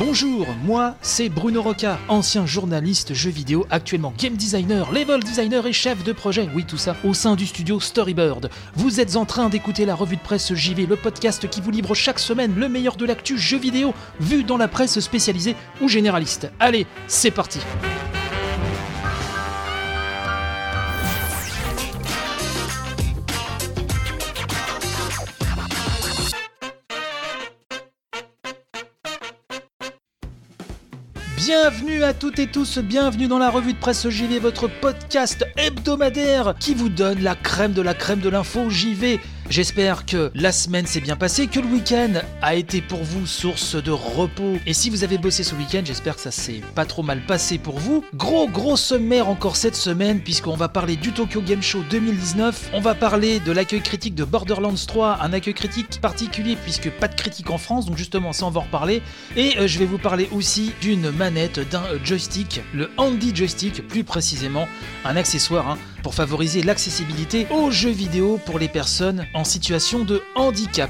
Bonjour, moi c'est Bruno Roca, ancien journaliste jeux vidéo, actuellement game designer, level designer et chef de projet, oui tout ça, au sein du studio Storybird. Vous êtes en train d'écouter la revue de presse JV, le podcast qui vous livre chaque semaine le meilleur de l'actu jeux vidéo, vu dans la presse spécialisée ou généraliste. Allez, c'est parti Bienvenue à toutes et tous, bienvenue dans la revue de presse JV, votre podcast hebdomadaire qui vous donne la crème de la crème de l'info JV. J'espère que la semaine s'est bien passée, que le week-end a été pour vous source de repos. Et si vous avez bossé ce week-end, j'espère que ça s'est pas trop mal passé pour vous. Gros gros sommaire encore cette semaine, puisqu'on va parler du Tokyo Game Show 2019. On va parler de l'accueil critique de Borderlands 3, un accueil critique particulier puisque pas de critique en France, donc justement ça on va en reparler. Et euh, je vais vous parler aussi d'une manette, d'un joystick, le Handy Joystick plus précisément, un accessoire hein, pour favoriser l'accessibilité aux jeux vidéo pour les personnes en situation de handicap.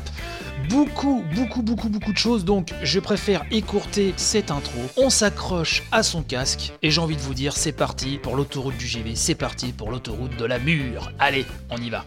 Beaucoup, beaucoup, beaucoup, beaucoup de choses, donc je préfère écourter cette intro. On s'accroche à son casque et j'ai envie de vous dire, c'est parti pour l'autoroute du GV, c'est parti pour l'autoroute de la mûre. Allez, on y va.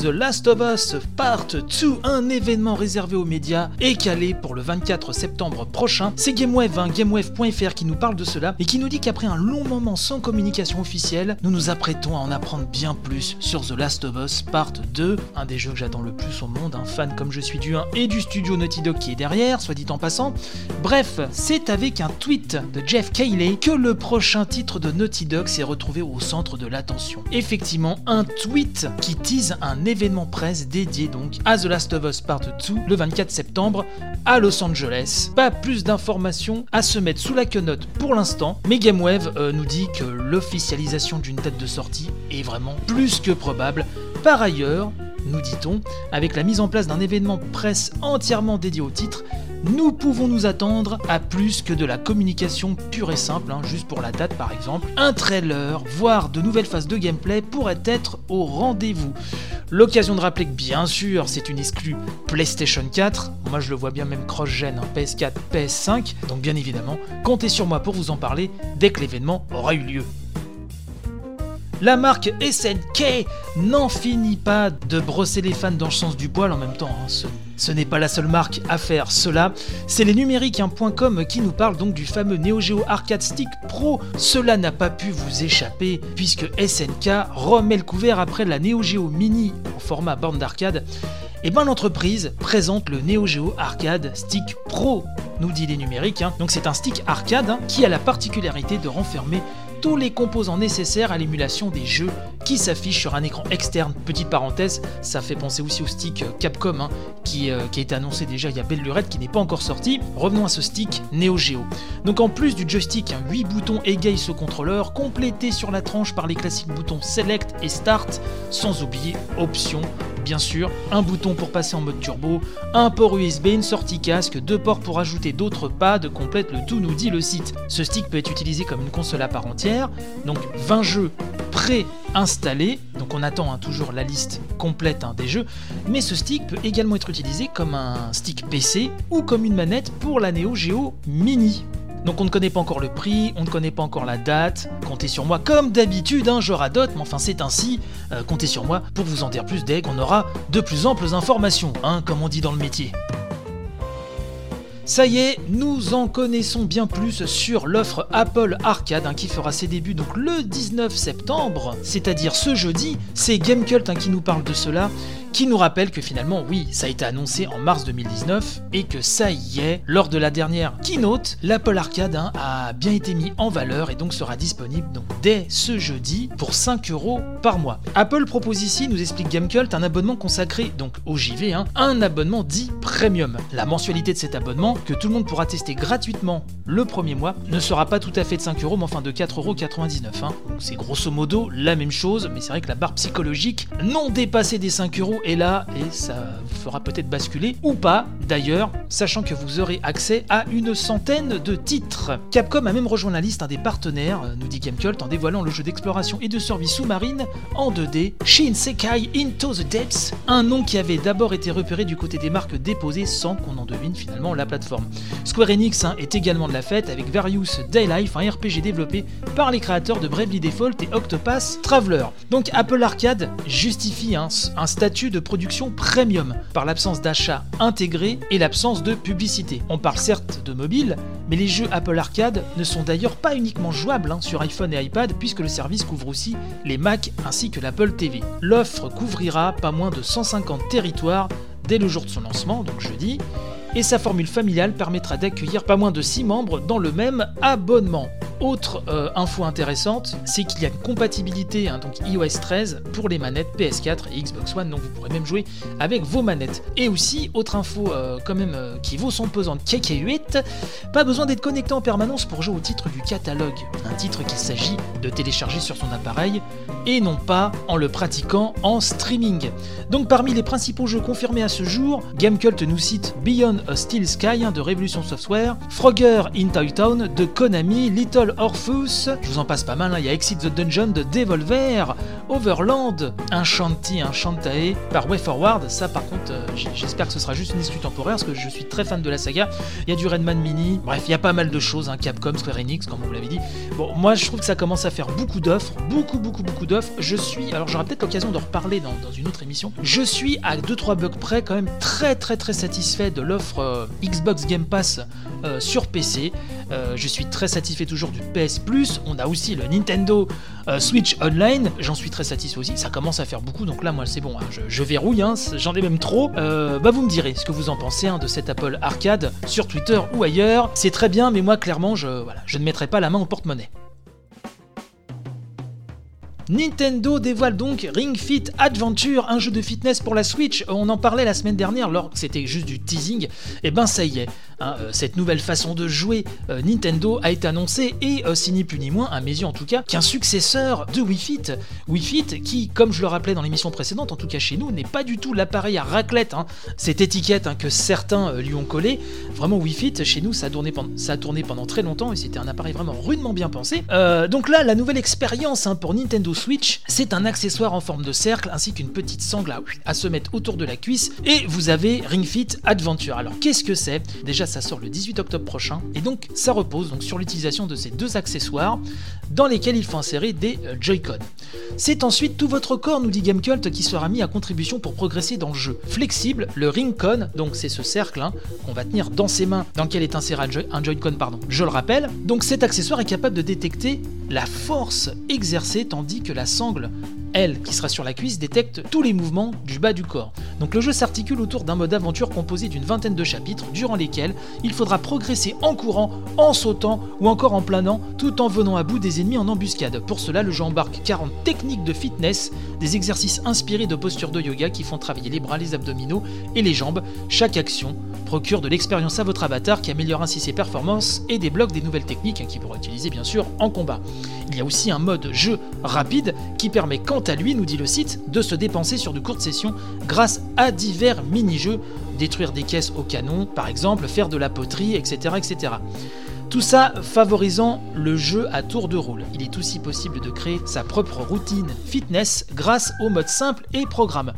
The Last of Us Part 2, un événement réservé aux médias et calé pour le 24 septembre prochain. C'est GameWave, hein, GameWave.fr qui nous parle de cela et qui nous dit qu'après un long moment sans communication officielle, nous nous apprêtons à en apprendre bien plus sur The Last of Us Part 2, un des jeux que j'attends le plus au monde, un fan comme je suis du 1 et du studio Naughty Dog qui est derrière, soit dit en passant. Bref, c'est avec un tweet de Jeff Cayley que le prochain titre de Naughty Dog s'est retrouvé au centre de l'attention. Effectivement, un tweet qui tease un événement presse dédié donc à The Last of Us Part 2 le 24 septembre à Los Angeles. Pas plus d'informations à se mettre sous la quenotte pour l'instant, mais GameWave euh, nous dit que l'officialisation d'une date de sortie est vraiment plus que probable. Par ailleurs, nous dit-on, avec la mise en place d'un événement presse entièrement dédié au titre, nous pouvons nous attendre à plus que de la communication pure et simple, hein, juste pour la date par exemple. Un trailer, voire de nouvelles phases de gameplay pourraient être au rendez-vous. L'occasion de rappeler que bien sûr c'est une exclue PlayStation 4, moi je le vois bien même cross-gen, hein, PS4, PS5, donc bien évidemment, comptez sur moi pour vous en parler dès que l'événement aura eu lieu. La marque SNK n'en finit pas de brosser les fans dans le sens du poil en même temps. hein, ce- n'est pas la seule marque à faire cela. C'est les numériques.com qui nous parlent donc du fameux Neo Geo Arcade Stick Pro. Cela n'a pas pu vous échapper puisque SNK remet le couvert après la Neo Geo Mini en format borne d'arcade. Et ben l'entreprise présente le Neo Geo Arcade Stick Pro, nous dit les numériques. hein. Donc c'est un stick arcade hein, qui a la particularité de renfermer tous les composants nécessaires à l'émulation des jeux qui s'affichent sur un écran externe. Petite parenthèse, ça fait penser aussi au stick Capcom hein, qui, euh, qui a été annoncé déjà il y a belle lurette qui n'est pas encore sorti. Revenons à ce stick Neo Geo. Donc en plus du joystick, 8 boutons égayent ce contrôleur, complété sur la tranche par les classiques boutons Select et Start, sans oublier Option bien sûr, un bouton pour passer en mode turbo, un port USB, une sortie casque, deux ports pour ajouter d'autres pads, complète le tout, nous dit le site. Ce stick peut être utilisé comme une console à part entière, donc 20 jeux pré-installés, donc on attend hein, toujours la liste complète hein, des jeux, mais ce stick peut également être utilisé comme un stick PC ou comme une manette pour la Neo Geo Mini. Donc on ne connaît pas encore le prix, on ne connaît pas encore la date. Comptez sur moi, comme d'habitude, hein, je radote, mais enfin c'est ainsi. Euh, comptez sur moi pour vous en dire plus dès qu'on aura de plus amples informations, hein, comme on dit dans le métier. Ça y est, nous en connaissons bien plus sur l'offre Apple Arcade hein, qui fera ses débuts donc le 19 septembre, c'est-à-dire ce jeudi. C'est Gamecult hein, qui nous parle de cela, qui nous rappelle que finalement, oui, ça a été annoncé en mars 2019 et que ça y est, lors de la dernière keynote, l'Apple Arcade hein, a bien été mis en valeur et donc sera disponible donc dès ce jeudi pour 5 euros par mois. Apple propose ici, nous explique Gamecult, un abonnement consacré donc au JV, hein, un abonnement dit premium. La mensualité de cet abonnement, que tout le monde pourra tester gratuitement le premier mois, ne sera pas tout à fait de 5 euros, mais enfin de 4,99 euros. hein. Donc C'est grosso modo la même chose, mais c'est vrai que la barre psychologique non dépassée des 5 euros l'info est là et ça vous fera peut-être basculer ou pas d'ailleurs, sachant que vous aurez accès à une centaine de titres. Capcom a même rejoint la liste des partenaires, euh, nous dit Gamecult, en dévoilant le jeu d'exploration et de survie sous-marine en 2D, Shin Sekai Into the Depths, un nom qui avait d'abord été repéré du côté des marques déposées sans qu'on en devine finalement la plateforme. Square Enix hein, est également de la fête avec Various Daylife, un RPG développé par les créateurs de Bravely Default et Octopath Traveler. Donc Apple Arcade justifie un statut de production premium par l'absence d'achat intégré et l'absence de publicité. On parle certes de mobile, mais les jeux Apple Arcade ne sont d'ailleurs pas uniquement jouables hein, sur iPhone et iPad puisque le service couvre aussi les Mac ainsi que l'Apple TV. L'offre couvrira pas moins de 150 territoires dès le jour de son lancement, donc jeudi, et sa formule familiale permettra d'accueillir pas moins de 6 membres dans le même abonnement. Autre euh, info intéressante, c'est qu'il y a une compatibilité, hein, donc iOS 13, pour les manettes PS4 et Xbox One, donc vous pourrez même jouer avec vos manettes. Et aussi, autre info euh, quand même euh, qui vaut son pesant de kk 8, pas besoin d'être connecté en permanence pour jouer au titre du catalogue, un titre qu'il s'agit de télécharger sur son appareil et non pas en le pratiquant en streaming. Donc parmi les principaux jeux confirmés à ce jour, Gamecult nous cite Beyond a Steel Sky de Revolution Software, Frogger in Toy Town de Konami, Little Orphus, je vous en passe pas mal, hein. il y a Exit the Dungeon de Devolver, Overland, un Shanty, un par Way Forward, ça par contre euh, j'espère que ce sera juste une excuse temporaire parce que je suis très fan de la saga, il y a du Redman Mini, bref il y a pas mal de choses, hein. Capcom, Square Enix comme vous l'avez dit. Bon moi je trouve que ça commence à faire beaucoup d'offres, beaucoup beaucoup beaucoup d'offres, je suis, alors j'aurai peut-être l'occasion de reparler dans, une autre émission, je suis à 2-3 bugs près quand même très très très satisfait de l'offre euh, Xbox Game Pass euh, sur PC. Je suis très satisfait toujours du PS Plus. On a aussi le Nintendo Switch Online. J'en suis très satisfait aussi. Ça commence à faire beaucoup, donc là, moi, c'est bon. Hein. Je, verrouille. Hein. J'en ai même trop. bah, vous me direz ce que vous en pensez hein, de cet Apple Arcade sur Twitter ou ailleurs. C'est très bien, mais moi, clairement, je, ne mettrai pas la main au porte-monnaie. Nintendo dévoile donc Ring Fit Adventure, un jeu de fitness pour la Switch. On en parlait la semaine dernière, alors c'était juste du teasing. Et eh ben ça y est, hein, euh, cette nouvelle façon de jouer euh, Nintendo a été annoncée et euh, c'est ni plus ni moins, à mes yeux en tout cas, qu'un successeur de Wii Fit. Wii Fit qui, comme je le rappelais dans l'émission précédente, en tout cas chez nous, n'est pas du tout l'appareil à raclette. Hein. Cette étiquette hein, que certains lui ont collé, vraiment Wii Fit, chez nous, ça a tourné pendant, très longtemps et c'était un appareil vraiment rudement bien pensé. donc là, la nouvelle expérience pour Nintendo Switch, c'est un accessoire en forme de cercle ainsi qu'une petite sangle à, se mettre autour de la cuisse et vous avez Ring Fit Adventure. Alors qu'est-ce que c'est? Déjà ça sort le 18 octobre prochain et donc ça repose donc sur l'utilisation de ces deux accessoires dans lesquels il faut insérer des euh, Joy-Con. C'est ensuite tout votre corps, nous dit Gamecult, qui sera mis à contribution pour progresser dans le jeu. Flexible, le Ring-Con, donc c'est ce cercle hein, qu'on va tenir dans ses mains, dans lequel est inséré un Joy-Con, pardon. Je le rappelle, donc cet accessoire est capable de détecter la force exercée tandis que la sangle elle, qui sera sur la cuisse, détecte tous les mouvements du bas du corps. Donc le jeu s'articule autour d'un mode aventure composé d'une vingtaine de chapitres, durant lesquels il faudra progresser en courant, en sautant ou encore en planant, tout en venant à bout des ennemis en embuscade. Pour cela, le jeu embarque 40 techniques de fitness, des exercices inspirés de postures de yoga qui font travailler les bras, les abdominaux et les jambes. Chaque action procure de l'expérience à votre avatar qui améliore ainsi ses performances et débloque des nouvelles techniques hein, qu'il pourra utiliser bien sûr en combat. Il y a aussi un mode jeu rapide qui permet quant à lui, nous dit le site, de se dépenser sur de courtes sessions grâce à divers mini-jeux, détruire des caisses au canon par exemple, faire de la poterie, etc. etc. Tout ça favorisant le jeu à tour de rôle. Il est aussi possible de créer sa propre routine fitness grâce au mode simple et programme.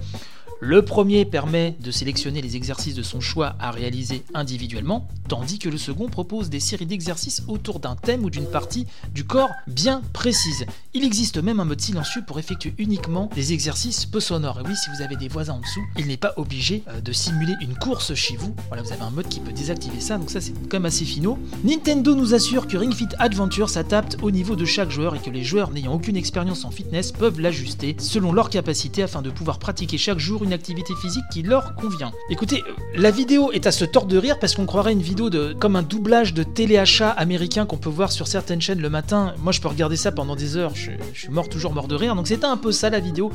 Le premier permet de sélectionner les exercices de son choix à réaliser individuellement, tandis que le second propose des séries d'exercices autour d'un thème ou d'une partie du corps bien précise. Il existe même un mode silencieux pour effectuer uniquement des exercices peu sonores. Et oui, si vous avez des voisins en dessous, il n'est pas obligé euh, de simuler une course chez vous. Voilà, vous avez un mode qui peut désactiver ça, donc ça c'est quand même assez finaux. Nintendo nous assure que Ring Fit Adventure s'adapte au niveau de chaque joueur et que les joueurs n'ayant aucune expérience en fitness peuvent l'ajuster selon leur capacité afin de pouvoir pratiquer chaque jour une activité physique qui leur convient. Écoutez, la vidéo est à se tordre de rire parce qu'on croirait une vidéo de comme un doublage de téléachat américain qu'on peut voir sur certaines chaînes le matin. Moi, je peux regarder ça pendant des heures. Je, suis mort toujours mort de rire. Donc c'était un peu ça la vidéo.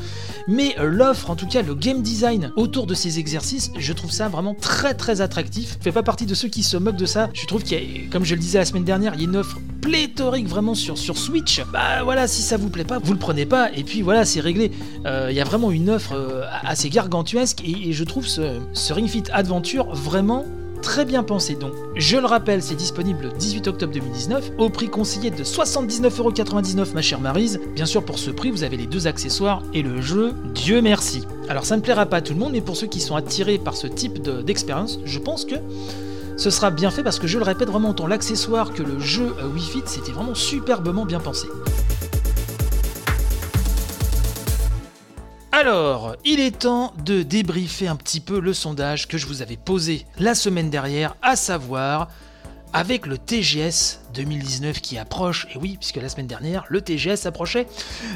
Mais euh, l'offre, en tout cas le game design autour de ces exercices, je trouve ça vraiment très très attractif. Je fais pas partie de ceux qui se moquent de ça. Je trouve qu'il y a, comme je le disais la semaine dernière, il y a une offre pléthorique vraiment sur, sur Switch. Bah voilà, si ça vous plaît pas, vous le prenez pas, et puis voilà, c'est réglé. Il y a vraiment une offre assez gargantuesque, et, je trouve ce, Ring Fit Adventure vraiment très bien pensé. Donc, je le rappelle, c'est disponible le 18 octobre 2019 au prix conseillé de 79,99€ ma chère Marise. Bien sûr, pour ce prix, vous avez les deux accessoires et le jeu, Dieu merci. Alors, ça ne plaira pas à tout le monde, mais pour ceux qui sont attirés par ce type d'expérience, je pense que ce sera bien fait parce que je le répète vraiment autant l'accessoire que le jeu euh, Wii Fit, c'était vraiment superbement bien pensé. Alors, il est temps de débriefer un petit peu le sondage que je vous avais posé la semaine dernière, à savoir avec le TGS 2019 qui approche, et oui, puisque la semaine dernière, le TGS approchait,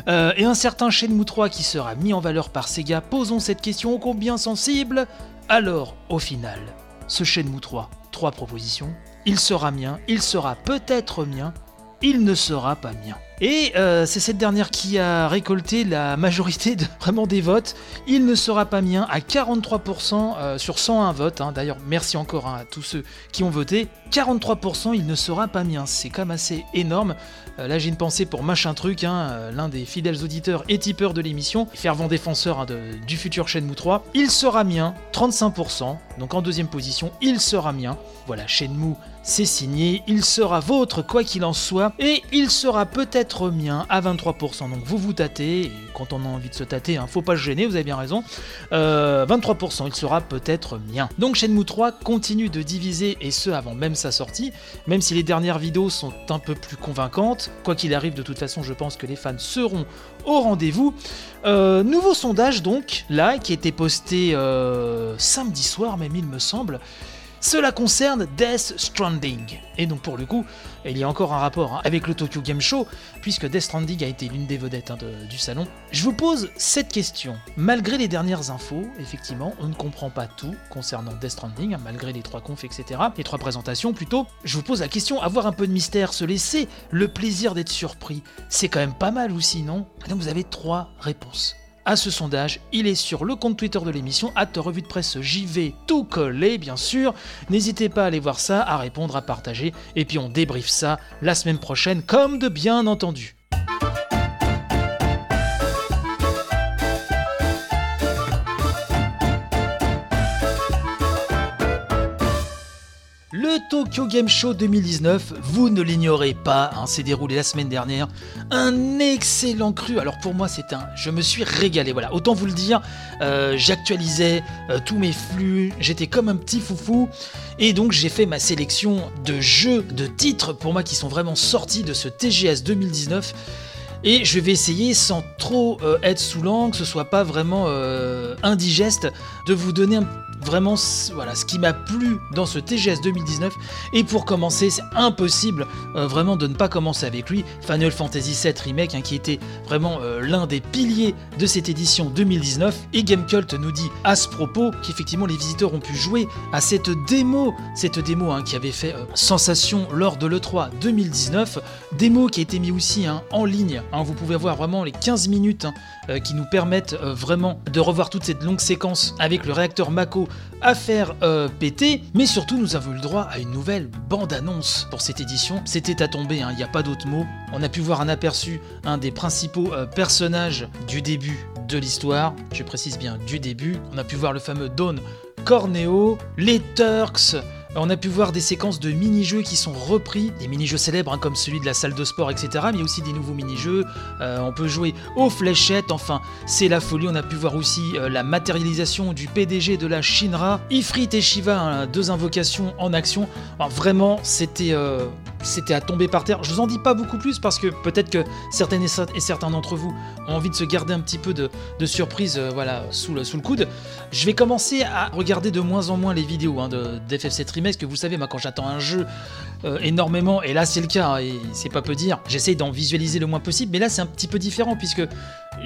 euh, et un certain Shenmue 3 qui sera mis en valeur par Sega, posons cette question ô combien sensible. Alors, au final, ce Shenmue 3, trois propositions, il sera mien, il sera peut-être mien, il ne sera pas mien. Et euh, c'est cette dernière qui a récolté la majorité de, vraiment des votes. Il ne sera pas mien à 43% euh, sur 101 votes. Hein. D'ailleurs, merci encore hein, à tous ceux qui ont voté. 43%, il ne sera pas mien. C'est quand même assez énorme. Euh, là, j'ai une pensée pour Machin Truc, hein, l'un des fidèles auditeurs et tipeurs de l'émission, fervent défenseur du futur Shenmue 3. Il sera mien, 35%. Donc en deuxième position, il sera mien. Voilà, Shenmue, c'est signé. Il sera vôtre, quoi qu'il en soit. Et il sera peut-être mien à 23%. Donc vous vous tâtez, quand on a envie de se tâter, hein, faut pas se gêner, vous avez bien raison. 23%, euh, il sera peut-être mien. Donc Shenmue 3 continue de diviser, et ce avant même sa sortie, même si les dernières vidéos sont un peu plus convaincantes. Quoi qu'il arrive, de toute façon, je pense que les fans seront au rendez-vous. Euh, nouveau sondage donc, là, qui a été posté euh, samedi soir même il me semble. Cela concerne Death Stranding. Et donc pour le coup, il y a encore un rapport hein, avec le Tokyo Game Show, puisque Death Stranding a été l'une des vedettes hein, du salon. Je vous pose cette question. Malgré les dernières infos, effectivement, on ne comprend pas tout concernant Death Stranding, hein, malgré les trois confs, etc. Les trois présentations plutôt. Je vous pose la question, avoir un peu de mystère, se laisser le plaisir d'être surpris, c'est quand même pas mal aussi, non? Donc vous avez trois réponses à ce sondage. Il est sur le compte Twitter de l'émission, à revue de presse JV, tout collé bien sûr. N'hésitez pas à aller voir ça, à répondre, à partager, et puis on débriefe ça la semaine prochaine, comme de bien entendu. Tokyo Game Show 2019, vous ne l'ignorez pas, hein, s'est déroulé la semaine dernière. Un excellent cru. Alors pour moi, c'est un. Je me suis régalé. Voilà, autant vous le dire. Euh, j'actualisais euh, tous mes flux. J'étais comme un petit foufou. Et donc j'ai fait ma sélection de jeux, de titres pour moi qui sont vraiment sortis de ce TGS 2019. Et je vais essayer, sans trop euh, être sous que ce soit pas vraiment indigeste, de vous donner un vraiment voilà, ce qui m'a plu dans ce TGS 2019. Et pour commencer, c'est impossible euh, vraiment de ne pas commencer avec lui, Final Fantasy VII Remake, hein, qui était vraiment euh, l'un des piliers de cette édition 2019. Et Gamecult nous dit à ce propos qu'effectivement les visiteurs ont pu jouer à cette démo, cette démo hein, qui avait fait euh, sensation lors de l'E3 2019, démo qui a été mis aussi hein, en ligne. vous pouvez voir vraiment les 15 minutes qui nous permettent vraiment de revoir toute cette longue séquence avec le réacteur Mako à faire euh, péter, mais surtout nous avons eu le droit à une nouvelle bande-annonce pour cette édition. C'était à tomber, hein, il n'y a pas d'autre mot. On a pu voir un aperçu, un des principaux euh, personnages du début de l'histoire, je précise bien du début. On a pu voir le fameux Dawn Corneo, les Turks, on a pu voir des séquences de mini-jeux qui sont repris, des mini-jeux célèbres hein, comme celui de la salle de sport, etc. Mais aussi des nouveaux mini-jeux. Euh, on peut jouer aux fléchettes, enfin, c'est la folie. On a pu voir aussi euh, la matérialisation du PDG de la Shinra, Ifrit et Shiva, hein, deux invocations en action. vraiment, c'était euh, c'était à tomber par terre. Je vous en dis pas beaucoup plus parce que peut-être que certaines et certains d'entre vous ont envie de se garder un petit peu de, surprise voilà, sous, le, coude. Je vais commencer à regarder de moins en moins les vidéos hein, d'FF7 que vous savez, quand j'attends un jeu euh, énormément, et là c'est le cas, hein, et c'est pas peu dire, j'essaye d'en visualiser le moins possible, mais là c'est un petit peu différent puisque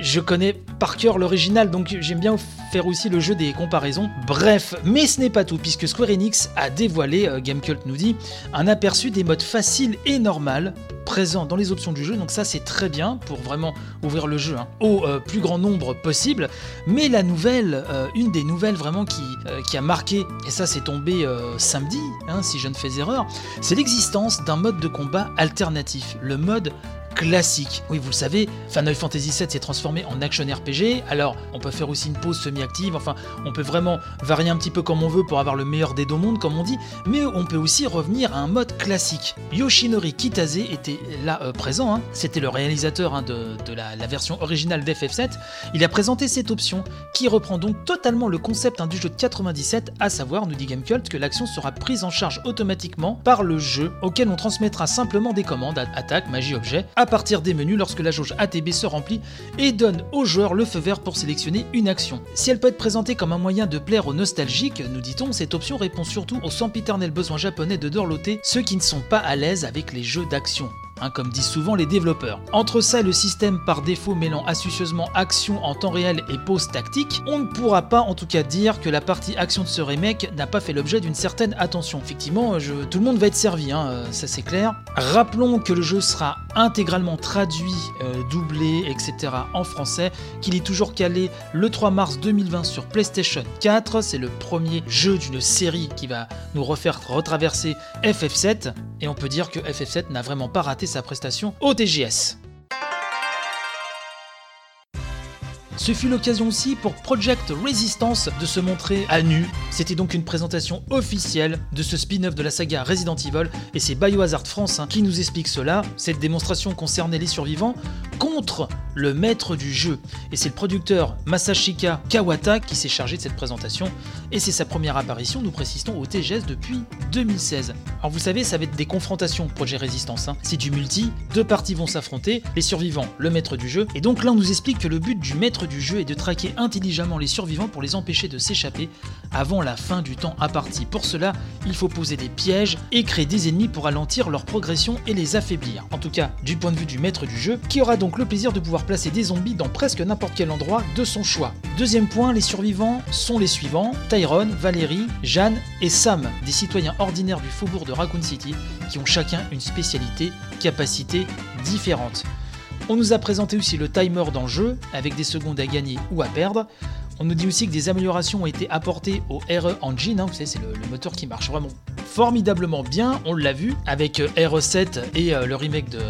je connais par cœur l'original, donc j'aime bien faire aussi le jeu des comparaisons. Bref, mais ce n'est pas tout, puisque Square Enix a dévoilé, euh, Gamecult nous dit, un aperçu des modes faciles et normal présents dans les options du jeu, donc ça c'est très bien pour vraiment ouvrir le jeu hein, au euh, plus grand nombre possible. Mais la nouvelle, euh, une des nouvelles vraiment qui, a marqué, et ça c'est tombé samedi, hein, si je ne fais erreur, c'est l'existence d'un mode de combat alternatif, le mode classique. Oui, vous le savez, Final Fantasy VII s'est transformé en action RPG, alors on peut faire aussi une pause semi-active, enfin on peut vraiment varier un petit peu comme on veut pour avoir le meilleur des deux mondes comme on dit, mais on peut aussi revenir à un mode classique. Yoshinori Kitase était là euh, présent, hein. c'était le réalisateur hein, de, la, version originale d'FF7, il a présenté cette option qui reprend donc totalement le concept hein, du jeu de 97, à savoir, nous dit Gamecult, que l'action sera prise en charge automatiquement par le jeu auquel on transmettra simplement des commandes, attaque, magie, objet, à partir des menus lorsque la jauge ATB se remplit et donne au joueur le feu vert pour sélectionner une action. Si elle peut être présentée comme un moyen de plaire aux nostalgiques, nous dit-on, cette option répond surtout aux sempiternels besoins japonais de dorloter ceux qui ne sont pas à l'aise avec les jeux d'action. Hein, comme disent souvent les développeurs. Entre ça et le système par défaut mêlant astucieusement action en temps réel et pause tactique, on ne pourra pas en tout cas dire que la partie action de ce remake n'a pas fait l'objet d'une certaine attention. Effectivement, tout le monde va être servi, hein, euh, ça c'est clair. Rappelons que le jeu sera intégralement traduit, euh, doublé, etc. en français, qu'il est toujours calé le 3 mars 2020 sur PlayStation 4. C'est le premier jeu d'une série qui va nous refaire retraverser FF7. Et on peut dire que FF7 n'a vraiment pas raté sa prestation au TGS. Ce fut l'occasion aussi pour Project Resistance de se montrer à nu. C'était donc une présentation officielle de ce spin-off de la saga Resident Evil et c'est Biohazard France hein, qui nous explique cela. Cette démonstration concernait les survivants contre le maître du jeu. Et c'est le producteur Masashika Kawata qui s'est chargé de cette présentation. Et c'est sa première apparition, nous précisons, au TGS depuis 2016. Alors vous savez, ça va être des confrontations Projet Résistance. Hein. C'est du multi, deux parties vont s'affronter, les survivants, le maître du jeu. Et donc là, nous explique que le but du maître du jeu est de traquer intelligemment les survivants pour les empêcher de s'échapper avant la fin du temps imparti. Pour cela, il faut poser des pièges et créer des ennemis pour ralentir leur progression et les affaiblir. En tout cas, du point de vue du maître du jeu, qui aura donc le plaisir de pouvoir placer des zombies dans presque n'importe quel endroit de son choix. Deuxième point, les survivants sont les suivants Tyrone, Valérie, Jeanne et Sam, des citoyens ordinaires du faubourg de Raccoon City qui ont chacun une spécialité, capacité différente. On nous a présenté aussi le timer dans le jeu, avec des secondes à gagner ou à perdre. On nous dit aussi que des améliorations ont été apportées au RE Engine, hein, vous savez, c'est le, moteur qui marche vraiment formidablement bien, on l'a vu, avec euh, RE7 et euh, le remake de,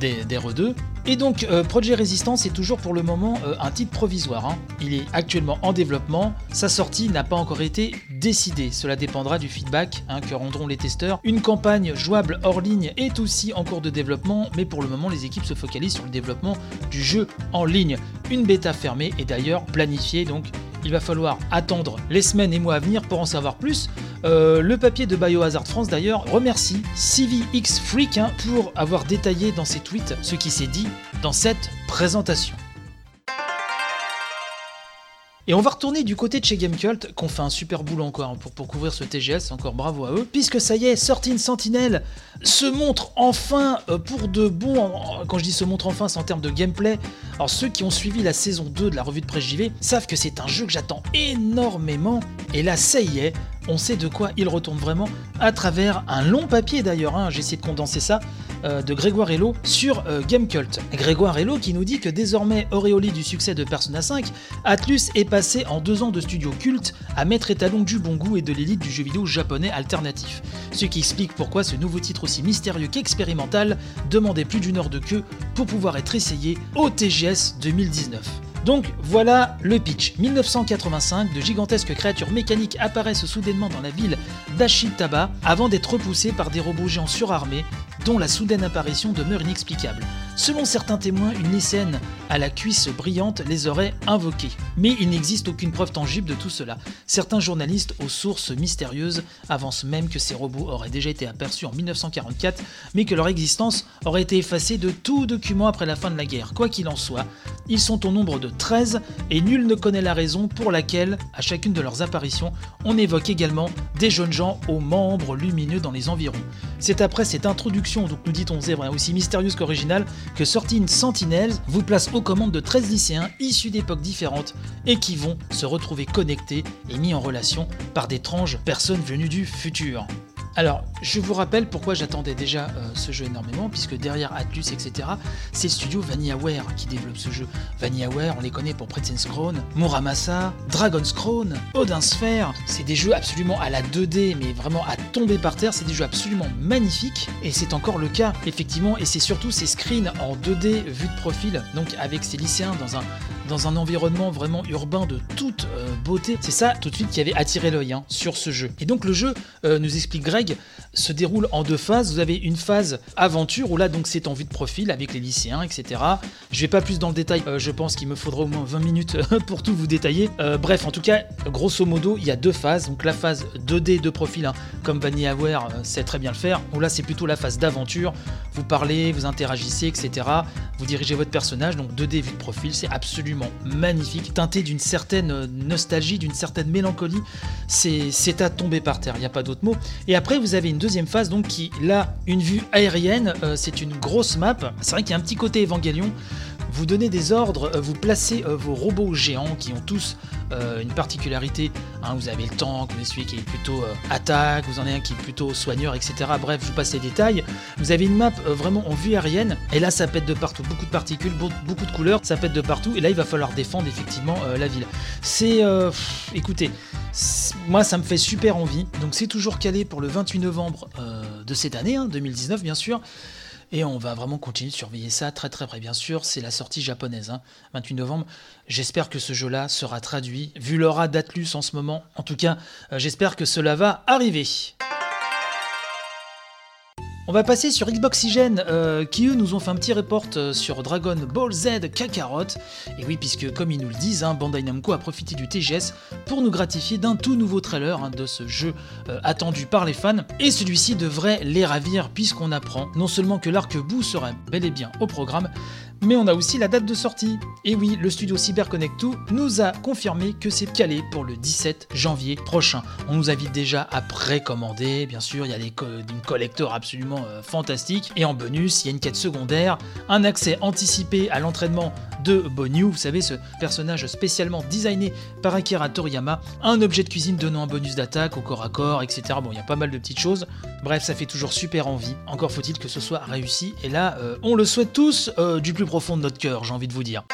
d'RE2. Et donc, euh, Projet Resistance est toujours pour le moment un titre provisoire. Hein. Il est actuellement en développement. Sa sortie n'a pas encore été décidée. Cela dépendra du feedback hein, que rendront les testeurs. Une campagne jouable hors ligne est aussi en cours de développement, mais pour le moment, les équipes se focalisent sur le développement du jeu en ligne. Une bêta fermée est d'ailleurs planifiée, donc il va falloir attendre les semaines et mois à venir pour en savoir plus. Euh, le papier de Biohazard France d'ailleurs remercie CVX Freak hein, pour avoir détaillé dans ses tweets ce qui s'est dit dans cette présentation. Et on va retourner du côté de chez Gamecult, qu'on fait un super boulot encore pour, pour couvrir ce TGS, encore bravo à eux, puisque ça y est, Sorting Sentinel se montre enfin euh, pour de bon, quand je dis se montre enfin, c'est en termes de gameplay. Alors ceux qui ont suivi la saison 2 de la revue de presse JV savent que c'est un jeu que j'attends énormément, et là ça y est, on sait de quoi il retourne vraiment à travers un long papier d'ailleurs, hein, j'ai essayé de condenser ça, euh, de Grégoire Hello sur euh, Gamecult. Grégoire Hello qui nous dit que désormais auréolé du succès de Persona 5, Atlus est passé en deux ans de studio culte à mettre étalon du bon goût et de l'élite du jeu vidéo japonais alternatif. Ce qui explique pourquoi ce nouveau titre aussi mystérieux qu'expérimental demandait plus d'une heure de queue pour pouvoir être essayé au TGS 2019. Donc voilà le pitch. 1985, de gigantesques créatures mécaniques apparaissent soudainement dans la ville d'Ashitaba avant d'être repoussées par des robots géants surarmés la soudaine apparition demeure inexplicable. Selon certains témoins, une lycéenne à la cuisse brillante les aurait invoqués. Mais il n'existe aucune preuve tangible de tout cela. Certains journalistes aux sources mystérieuses avancent même que ces robots auraient déjà été aperçus en 1944, mais que leur existence aurait été effacée de tout document après la fin de la guerre. Quoi qu'il en soit, Ils sont au nombre de 13 et nul ne connaît la raison pour laquelle, à chacune de leurs apparitions, on évoque également des jeunes gens aux membres lumineux dans les environs. C'est après cette introduction, donc nous dit-on zèbre, aussi mystérieuse qu'originale, que Sortine Sentinels vous place aux commandes de 13 lycéens issus d'époques différentes et qui vont se retrouver connectés et mis en relation par d'étranges personnes venues du futur. Alors, je vous rappelle pourquoi j'attendais déjà euh, ce jeu énormément, puisque derrière Atlus, etc., c'est le studio VanillaWare qui développe ce jeu. VanillaWare, on les connaît pour Pretend's Crown, Muramasa, Dragon's Crown, Odin Sphere. C'est des jeux absolument à la 2D, mais vraiment à tomber par terre. C'est des jeux absolument magnifiques, et c'est encore le cas, effectivement, et c'est surtout ces screens en 2D vue de profil, donc avec ces lycéens dans un dans un environnement vraiment urbain de toute euh, beauté. C'est ça tout de suite qui avait attiré l'œil hein, sur ce jeu. Et donc le jeu, euh, nous explique Greg, se déroule en deux phases. Vous avez une phase aventure où là donc c'est en vue de profil avec les lycéens, etc. Je vais pas plus dans le détail, euh, je pense qu'il me faudra au moins 20 minutes pour tout vous détailler. bref, en tout cas, grosso modo, il y a deux phases. Donc la phase 2D de profil, hein, comme VanillaWare sait très bien le faire. Où là c'est plutôt la phase d'aventure. Vous parlez, vous interagissez, etc. Vous dirigez votre personnage, donc 2D vue de profil, c'est absolument magnifique, teinté d'une certaine nostalgie, d'une certaine mélancolie. C'est à tomber par terre, il n'y a pas d'autre mot. Et après, vous avez une deuxième phase, donc qui, là, une vue aérienne, euh, c'est une grosse map. C'est vrai qu'il y a un petit côté évangélion vous donnez des ordres, euh, vous placez euh, vos robots géants qui ont tous euh, une particularité. Hein, vous avez le tank, vous avez celui qui est plutôt attaque, vous en avez un qui est plutôt soigneur, etc. Bref, je vous passe les détails. Vous avez une map vraiment en vue aérienne, et là ça pète de partout, beaucoup de particules, beaucoup de couleurs, ça pète de partout, et là il va falloir défendre effectivement la ville. C'est... écoutez, moi ça me fait super envie, donc c'est toujours calé pour le 28 novembre de cette année, 2019 hein, bien sûr. Et on va vraiment continuer de surveiller ça très très près. Bien sûr, c'est la sortie japonaise, 28 hein, novembre. J'espère que ce jeu-là sera traduit, vu l'aura d'Atlus en ce moment. En tout cas, euh, j'espère que cela va arriver. On va passer sur Xboxygène, euh, qui eux nous ont fait un petit report euh, sur Dragon Ball Z Kakarot. Et oui, puisque comme ils nous le disent, hein, Bandai Namco a profité du TGS pour nous gratifier d'un tout nouveau trailer hein, de ce jeu euh, attendu par les fans. Et celui-ci devrait les ravir, puisqu'on apprend non seulement que l'arc-bout sera bel et bien au programme, mais on a aussi la date de sortie. Et oui, le studio CyberConnect 2 nous a confirmé que c'est calé pour le 17 janvier prochain. On nous invite déjà à précommander, bien sûr, il y a des, collecteurs absolument euh, fantastiques. Et en bonus, il y a une quête secondaire, un accès anticipé à l'entraînement de Bonyu, vous savez, ce personnage spécialement designé par Akira Toriyama, un objet de cuisine donnant un bonus d'attaque au corps à corps, etc. Bon, il y a pas mal de petites choses. Bref, ça fait toujours super envie. Encore faut-il que ce soit réussi. Et là, euh, on le souhaite tous euh, du plus profond de notre cœur, j'ai envie de vous dire.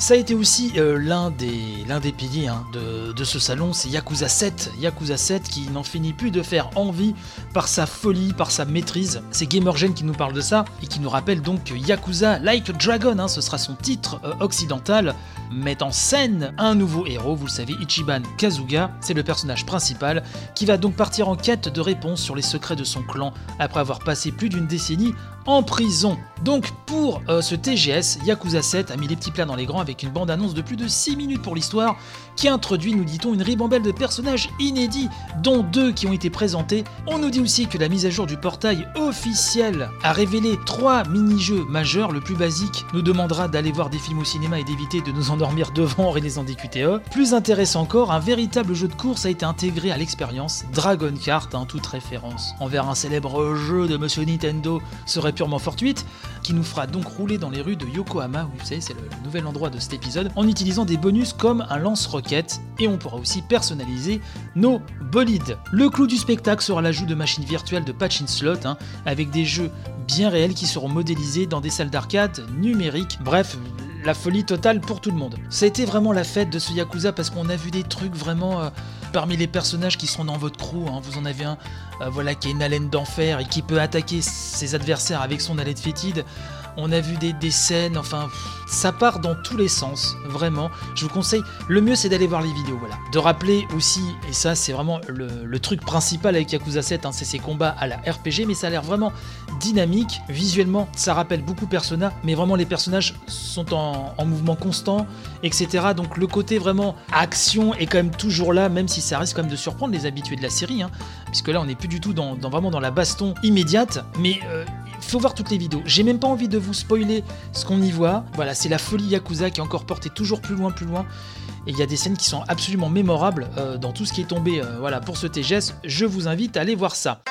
Ça a été aussi euh, l'un des, des piliers hein, de, ce salon, c'est Yakuza 7. Yakuza 7 qui n'en finit plus de faire envie par sa folie, par sa maîtrise. C'est Gamergen qui nous parle de ça et qui nous rappelle donc que Yakuza Like Dragon, hein, ce sera son titre euh, occidental, met en scène un nouveau héros, vous le savez, Ichiban Kazuga, c'est le personnage principal, qui va donc partir en quête de réponses sur les secrets de son clan après avoir passé plus d'une décennie en prison. Donc pour euh, ce TGS, Yakuza 7 a mis les petits plats dans les grands avec une bande-annonce de plus de 6 minutes pour l'histoire qui introduit, nous dit-on, une ribambelle de personnages inédits, dont deux qui ont été présentés. On nous dit aussi que la mise à jour du portail officiel a révélé trois mini-jeux majeurs. Le plus basique nous demandera d'aller voir des films au cinéma et d'éviter de nous endormir devant Renaissance des QTE. Plus intéressant encore, un véritable jeu de course a été intégré à l'expérience Dragon Kart, en toute référence envers un célèbre jeu de Monsieur Nintendo serait purement fortuite, qui nous fera donc rouler dans les rues de Yokohama, vous savez, c'est le nouvel endroit de cet épisode, en utilisant des bonus comme un lance-roquette, et on pourra aussi personnaliser nos bolides. Le clou du spectacle sera l'ajout de machines virtuelles de patch in slot, hein, avec des jeux bien réels qui seront modélisés dans des salles d'arcade numériques. Bref, la folie totale pour tout le monde. Ça a été vraiment la fête de ce Yakuza parce qu'on a vu des trucs vraiment euh, parmi les personnages qui sont dans votre crew. Hein. vous en avez un euh, voilà, qui a une haleine d'enfer et qui peut attaquer ses adversaires avec son haleine fétide. On a vu des, scènes, enfin, ça part dans tous les sens, vraiment. Je vous conseille, le mieux c'est d'aller voir les vidéos, voilà. De rappeler aussi, et ça c'est vraiment le, truc principal avec Yakuza 7, hein, c'est ses combats à la RPG, mais ça a l'air vraiment dynamique. Visuellement, ça rappelle beaucoup Persona, mais vraiment les personnages sont en, mouvement constant, etc. Donc le côté vraiment action est quand même toujours là, même si ça risque quand même de surprendre les habitués de la série, hein, puisque là on n'est plus du tout dans, vraiment dans la baston immédiate, mais euh, faut voir toutes les vidéos. J'ai même pas envie de vous spoiler ce qu'on y voit. Voilà, c'est la folie Yakuza qui est encore portée toujours plus loin, plus loin. Et il y a des scènes qui sont absolument mémorables euh, dans tout ce qui est tombé euh, voilà, pour ce TGS. Je vous invite à aller voir ça.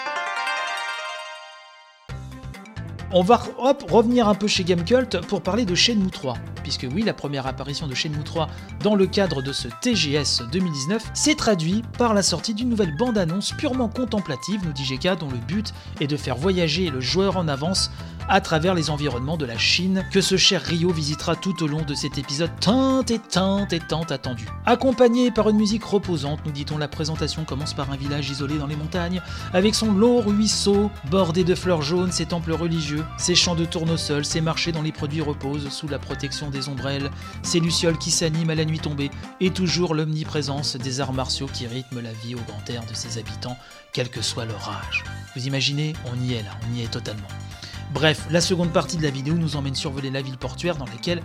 On va revenir un peu chez Gamecult pour parler de Shenmue 3. Puisque oui, la première apparition de Shenmue 3 dans le cadre de ce TGS 2019 s'est traduit par la sortie d'une nouvelle bande-annonce purement contemplative, nous dit GK, dont le but est de faire voyager le joueur en avance à travers les environnements de la Chine que ce cher Rio visitera tout au long de cet épisode tant et tant et tant attendu. Accompagné par une musique reposante, nous dit-on, la présentation commence par un village isolé dans les montagnes, avec son long ruisseau bordé de fleurs jaunes, ses temples religieux, ses champs de tournesol, ses marchés dont les produits reposent sous la protection des ombrelles, ses lucioles qui s'animent à la nuit tombée, et toujours l'omniprésence des arts martiaux qui rythment la vie au grand air de ses habitants, quel que soit leur âge. Vous imaginez, on y est là, on y est totalement. Bref, la seconde partie de la vidéo nous emmène survoler la ville portuaire dans laquelle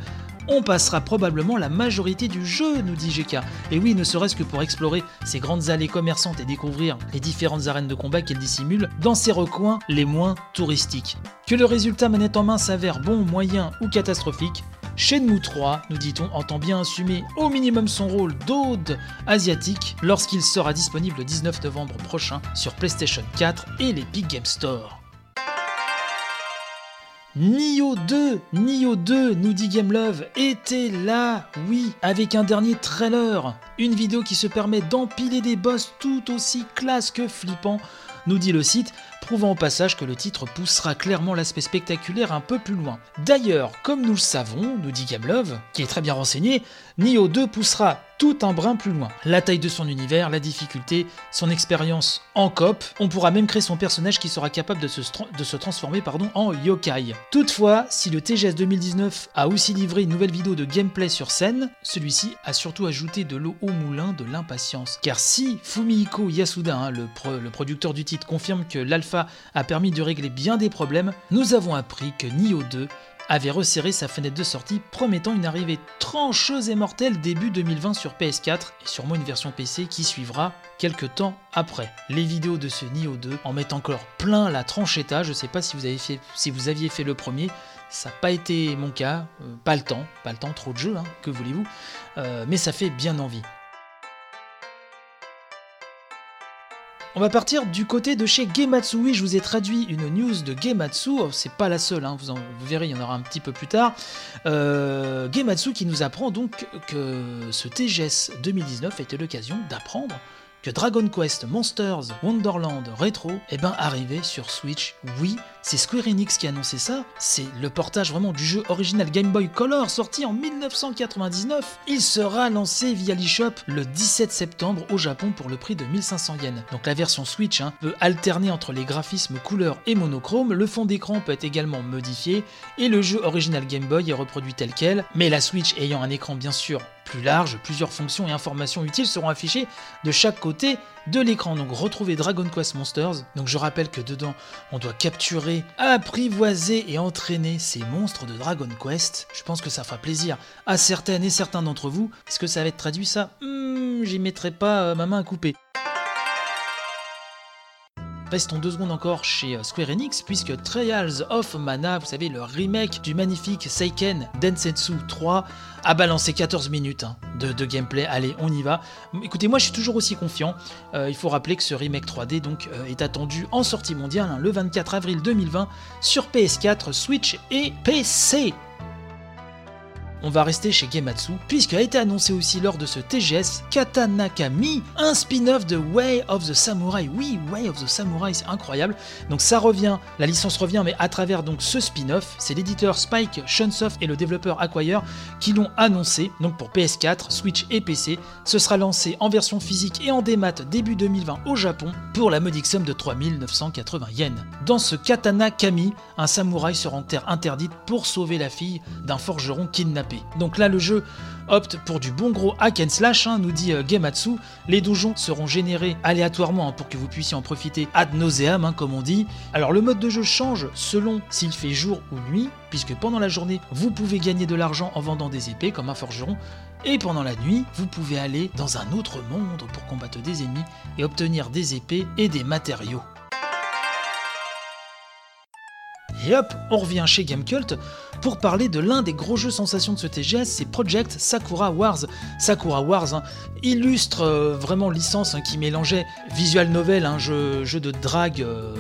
on passera probablement la majorité du jeu, nous dit GK. Et oui, ne serait-ce que pour explorer ces grandes allées commerçantes et découvrir les différentes arènes de combat qu'elle dissimule dans ses recoins les moins touristiques. Que le résultat manette en main s'avère bon, moyen ou catastrophique, Shenmue 3, nous dit-on, entend bien assumer au minimum son rôle d'ode asiatique lorsqu'il sera disponible le 19 novembre prochain sur PlayStation 4 et l'Epic Game Store. Nio 2, Nio 2, nous dit Gamelove, était là, oui, avec un dernier trailer. Une vidéo qui se permet d'empiler des boss tout aussi classe que flippant, nous dit le site, prouvant au passage que le titre poussera clairement l'aspect spectaculaire un peu plus loin. D'ailleurs, comme nous le savons, nous dit Gamelove, qui est très bien renseigné, Nio 2 poussera tout un brin plus loin. La taille de son univers, la difficulté, son expérience en cop, on pourra même créer son personnage qui sera capable de se, transformer en yokai. Toutefois, si le TGS 2019 a aussi livré une nouvelle vidéo de gameplay sur scène, celui-ci a surtout ajouté de l'eau au moulin de l'impatience. Car si Fumihiko Yasuda, hein, le, le producteur du titre, confirme que l'alpha a permis de régler bien des problèmes, nous avons appris que Nioh 2 avait resserré sa fenêtre de sortie, promettant une arrivée trancheuse et mortelle début 2020 sur PS4 et sûrement une version PC qui suivra quelques temps après. Les vidéos de ce Nioh 2 en mettent encore plein la tranchetta. Je sais pas si vous, avez fait, si vous aviez fait le premier, ça n'a pas été mon cas, euh, pas le temps, pas le temps, trop de jeux, hein, que voulez-vous, euh, mais ça fait bien envie. On va partir du côté de chez Gematsu. Oui, je vous ai traduit une news de Gematsu. Oh, c'est pas la seule, hein. vous, verrez, il y en aura un petit peu plus tard. Euh, Gematsu qui nous apprend donc que ce TGS 2019 était l'occasion d'apprendre que Dragon Quest Monsters Wonderland Retro est ben arrivé sur Switch. Oui, c'est Square Enix qui a annoncé ça. C'est le portage vraiment du jeu original Game Boy Color sorti en 1999. Il sera lancé via l'eShop le 17 septembre au Japon pour le prix de 1500 yens. Donc la version Switch hein, peut alterner entre les graphismes couleur et monochrome. Le fond d'écran peut être également modifié et le jeu original Game Boy est reproduit tel quel. Mais la Switch ayant un écran bien sûr plus large, plusieurs fonctions et informations utiles seront affichées de chaque côté de l'écran. Donc retrouvez Dragon Quest Monsters. Donc je rappelle que dedans, on doit capturer, apprivoiser et entraîner ces monstres de Dragon Quest. Je pense que ça fera plaisir à certaines et certains d'entre vous. Est-ce que ça va être traduit ça? Hmm, J'y mettrai pas euh, ma main à couper. Restons deux secondes encore chez euh, Square Enix, puisque Trials of Mana, vous savez, le remake du magnifique Seiken Densetsu 3, a balancé 14 minutes hein, de, gameplay. Allez, on y va. Écoutez, moi je suis toujours aussi confiant. Euh, il faut rappeler que ce remake 3D donc, euh, est attendu en sortie mondiale hein, le 24 avril 2020 sur PS4, Switch et PC on va rester chez Gematsu, puisqu'il a été annoncé aussi lors de ce TGS Katanakami, un spin-off de Way of the Samurai. Oui, Way of the Samurai, c'est incroyable. Donc ça revient, la licence revient, mais à travers donc ce spin-off, c'est l'éditeur Spike Shunsoft et le développeur Acquire qui l'ont annoncé. Donc pour PS4, Switch et PC, ce sera lancé en version physique et en démat début 2020 au Japon pour la modique somme de 3980 yens. Dans ce Katana Kami, un samouraï se rend terre interdite pour sauver la fille d'un forgeron kidnappé. Donc là, le jeu opte pour du bon gros hack and slash, hein, nous dit euh, Gematsu. Les donjons seront générés aléatoirement hein, pour que vous puissiez en profiter ad nauseam, hein, comme on dit. Alors le mode de jeu change selon s'il fait jour ou nuit, puisque pendant la journée, vous pouvez gagner de l'argent en vendant des épées comme un forgeron, et pendant la nuit, vous pouvez aller dans un autre monde pour combattre des ennemis et obtenir des épées et des matériaux. Et hop, on revient chez Gamecult pour parler de l'un des gros jeux sensations de ce TGS, c'est Project Sakura Wars. Sakura Wars, hein, illustre euh, vraiment licence hein, qui mélangeait visual novel, un jeu, jeu de drague. Euh,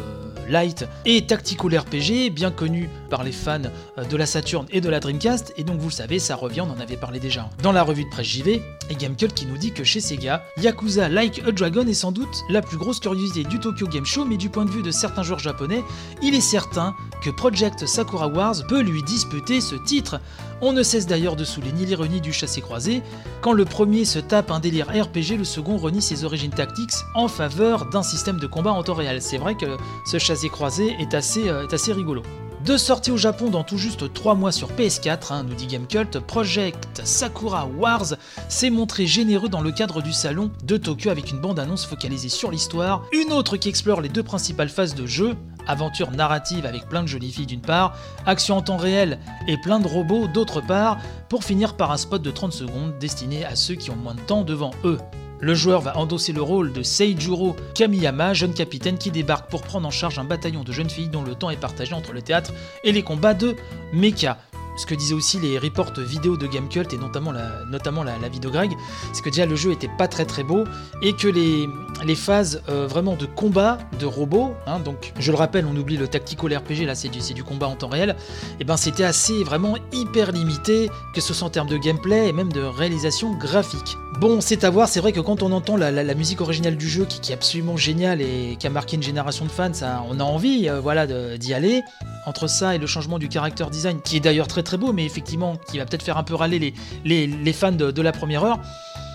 light et tactical RPG, bien connu par les fans euh, de la Saturn et de la Dreamcast, et donc vous le savez, ça revient, on en avait parlé déjà dans la revue de presse JV, et Gamecult qui nous dit que chez Sega, Yakuza Like a Dragon est sans doute la plus grosse curiosité du Tokyo Game Show, mais du point de vue de certains joueurs japonais, il est certain que Project Sakura Wars peut lui disputer ce titre. On ne cesse d'ailleurs de souligner l'ironie du chassé croisé, quand le premier se tape un délire RPG, le second renie ses origines tactiques en faveur d'un système de combat en temps réel. C'est vrai que ce chassé croisé est assez, euh, est assez rigolo. De sortie au Japon dans tout juste 3 mois sur PS4, hein, nous dit Gamecult, Project Sakura Wars s'est montré généreux dans le cadre du salon de Tokyo avec une bande-annonce focalisée sur l'histoire, une autre qui explore les deux principales phases de jeu, aventure narrative avec plein de jolies filles d'une part, action en temps réel et plein de robots d'autre part, pour finir par un spot de 30 secondes destiné à ceux qui ont moins de temps devant eux. Le joueur va endosser le rôle de Seijuro Kamiyama, jeune capitaine qui débarque pour prendre en charge un bataillon de jeunes filles dont le temps est partagé entre le théâtre et les combats de mecha ce que disaient aussi les reports vidéo de Gamecult et notamment la, vidéo Greg, c'est que déjà le jeu était pas très très beau et que les, phases euh, vraiment de combat de robots, hein, donc je le rappelle, on oublie le tactical RPG, là c'est du, du combat en temps réel, et eh ben c'était assez vraiment hyper limité, que ce soit en termes de gameplay et même de réalisation graphique. Bon, c'est à voir, c'est vrai que quand on entend la, musique originale du jeu qui, est absolument géniale et qui a marqué une génération de fans, on a envie euh, voilà, d'y aller. Entre ça et le changement du character design, qui est d'ailleurs très très beau, mais effectivement qui va peut-être faire un peu râler les, fans de, la première heure,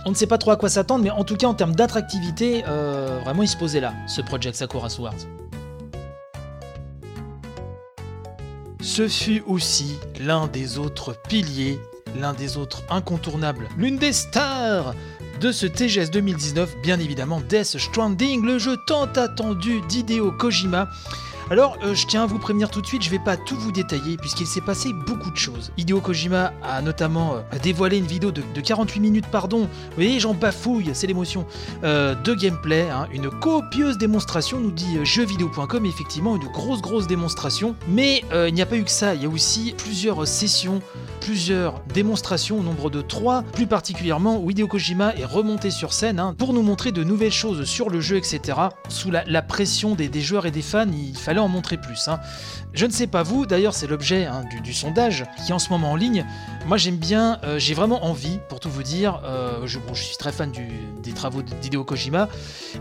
on ne sait pas trop à quoi s'attendre, mais en tout cas en termes d'attractivité, euh, vraiment il se posait là, ce Project Sakura Sword. Ce fut aussi l'un des autres piliers l'un des autres incontournables, l'une des stars de ce TGS 2019, bien évidemment Death Stranding, le jeu tant attendu d'Hideo Kojima. Alors, euh, je tiens à vous prévenir tout de suite, je vais pas tout vous détailler puisqu'il s'est passé beaucoup de choses. Hideo Kojima a notamment euh, dévoilé une vidéo de, 48 minutes, pardon, vous voyez, j'en bafouille, c'est l'émotion, euh, de gameplay, hein. une copieuse démonstration, nous dit jeuxvideo.com, effectivement, une grosse grosse démonstration. Mais il n'y a pas eu que ça, il y a aussi plusieurs sessions plusieurs démonstrations au nombre de trois, plus particulièrement où Hideo Kojima est remonté sur scène hein, pour nous montrer de nouvelles choses sur le jeu, etc. Sous la, pression des, joueurs et des fans, il fallait en montrer plus. Hein. Je ne sais pas vous, d'ailleurs c'est l'objet hein, du, sondage qui est en ce moment en ligne. Moi j'aime bien, euh, j'ai vraiment envie, pour tout vous dire, euh, je, suis très fan des travaux d'Hideo Kojima,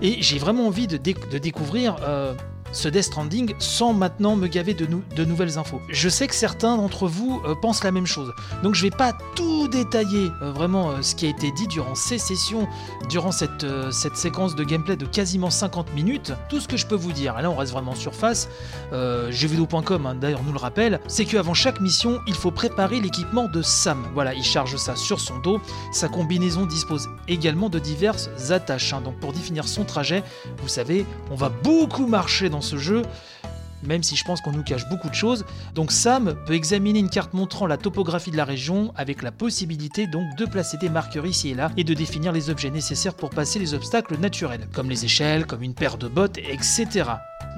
et j'ai vraiment envie de, découvrir euh, ce Death Stranding sans maintenant me gaver de, nouvelles infos. Je sais que certains d'entre vous euh, pensent la même chose, donc je vais pas tout détailler euh, vraiment euh, ce qui a été dit durant ces sessions, durant cette, séquence de gameplay de quasiment 50 minutes. Tout ce que je peux vous dire, là on reste vraiment surface, jeuxvideo.com hein, d'ailleurs nous le rappelle, c'est qu'avant chaque mission, il faut préparer l'équipement de Sam. Voilà, il charge ça sur son dos. Sa combinaison dispose également de diverses attaches. Hein. donc pour définir son trajet, vous savez, on va beaucoup marcher dans ce jeu, même si je pense qu'on nous cache beaucoup de choses. Donc Sam peut examiner une carte montrant la topographie de la région avec la possibilité donc de placer des marqueurs ici et là et de définir les objets nécessaires pour passer les obstacles naturels, comme les échelles, comme une paire de bottes, etc.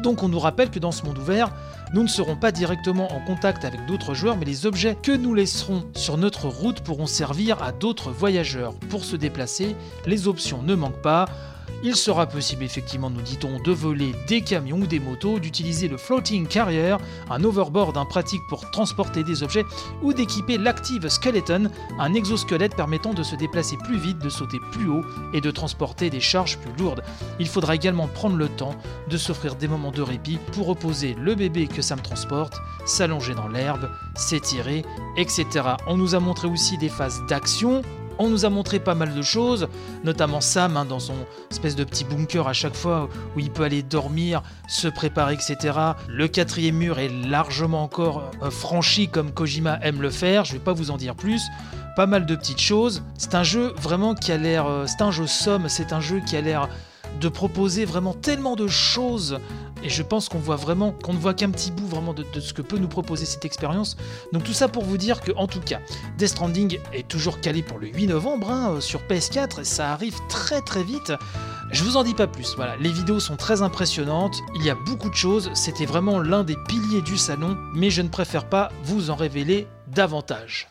Donc on nous rappelle que dans ce monde ouvert, nous ne serons pas directement en contact avec d'autres joueurs, mais les objets que nous laisserons sur notre route pourront servir à d'autres voyageurs. Pour se déplacer, les options ne manquent pas. Il sera possible effectivement, nous dit-on, de voler des camions ou des motos, d'utiliser le floating carrier, un overboard pratique pour transporter des objets, ou d'équiper l'active skeleton, un exosquelette permettant de se déplacer plus vite, de sauter plus haut et de transporter des charges plus lourdes. Il faudra également prendre le temps de s'offrir des moments de répit pour reposer le bébé que ça me transporte, s'allonger dans l'herbe, s'étirer, etc. On nous a montré aussi des phases d'action, on nous a montré pas mal de choses, notamment Sam hein, dans son espèce de petit bunker à chaque fois où il peut aller dormir, se préparer, etc. Le quatrième mur est largement encore euh, franchi comme Kojima aime le faire, je vais pas vous en dire plus. Pas mal de petites choses. C'est un jeu vraiment qui a l'air. Euh, c'est un jeu somme, c'est un jeu qui a l'air de proposer vraiment tellement de choses et je pense qu'on voit vraiment qu'on ne voit qu'un petit bout vraiment de, ce que peut nous proposer cette expérience. Donc tout ça pour vous dire que en tout cas, Death Stranding est toujours calé pour le 8 novembre hein, sur PS4 et ça arrive très très vite. Je vous en dis pas plus, voilà, les vidéos sont très impressionnantes, il y a beaucoup de choses, c'était vraiment l'un des piliers du salon, mais je ne préfère pas vous en révéler davantage.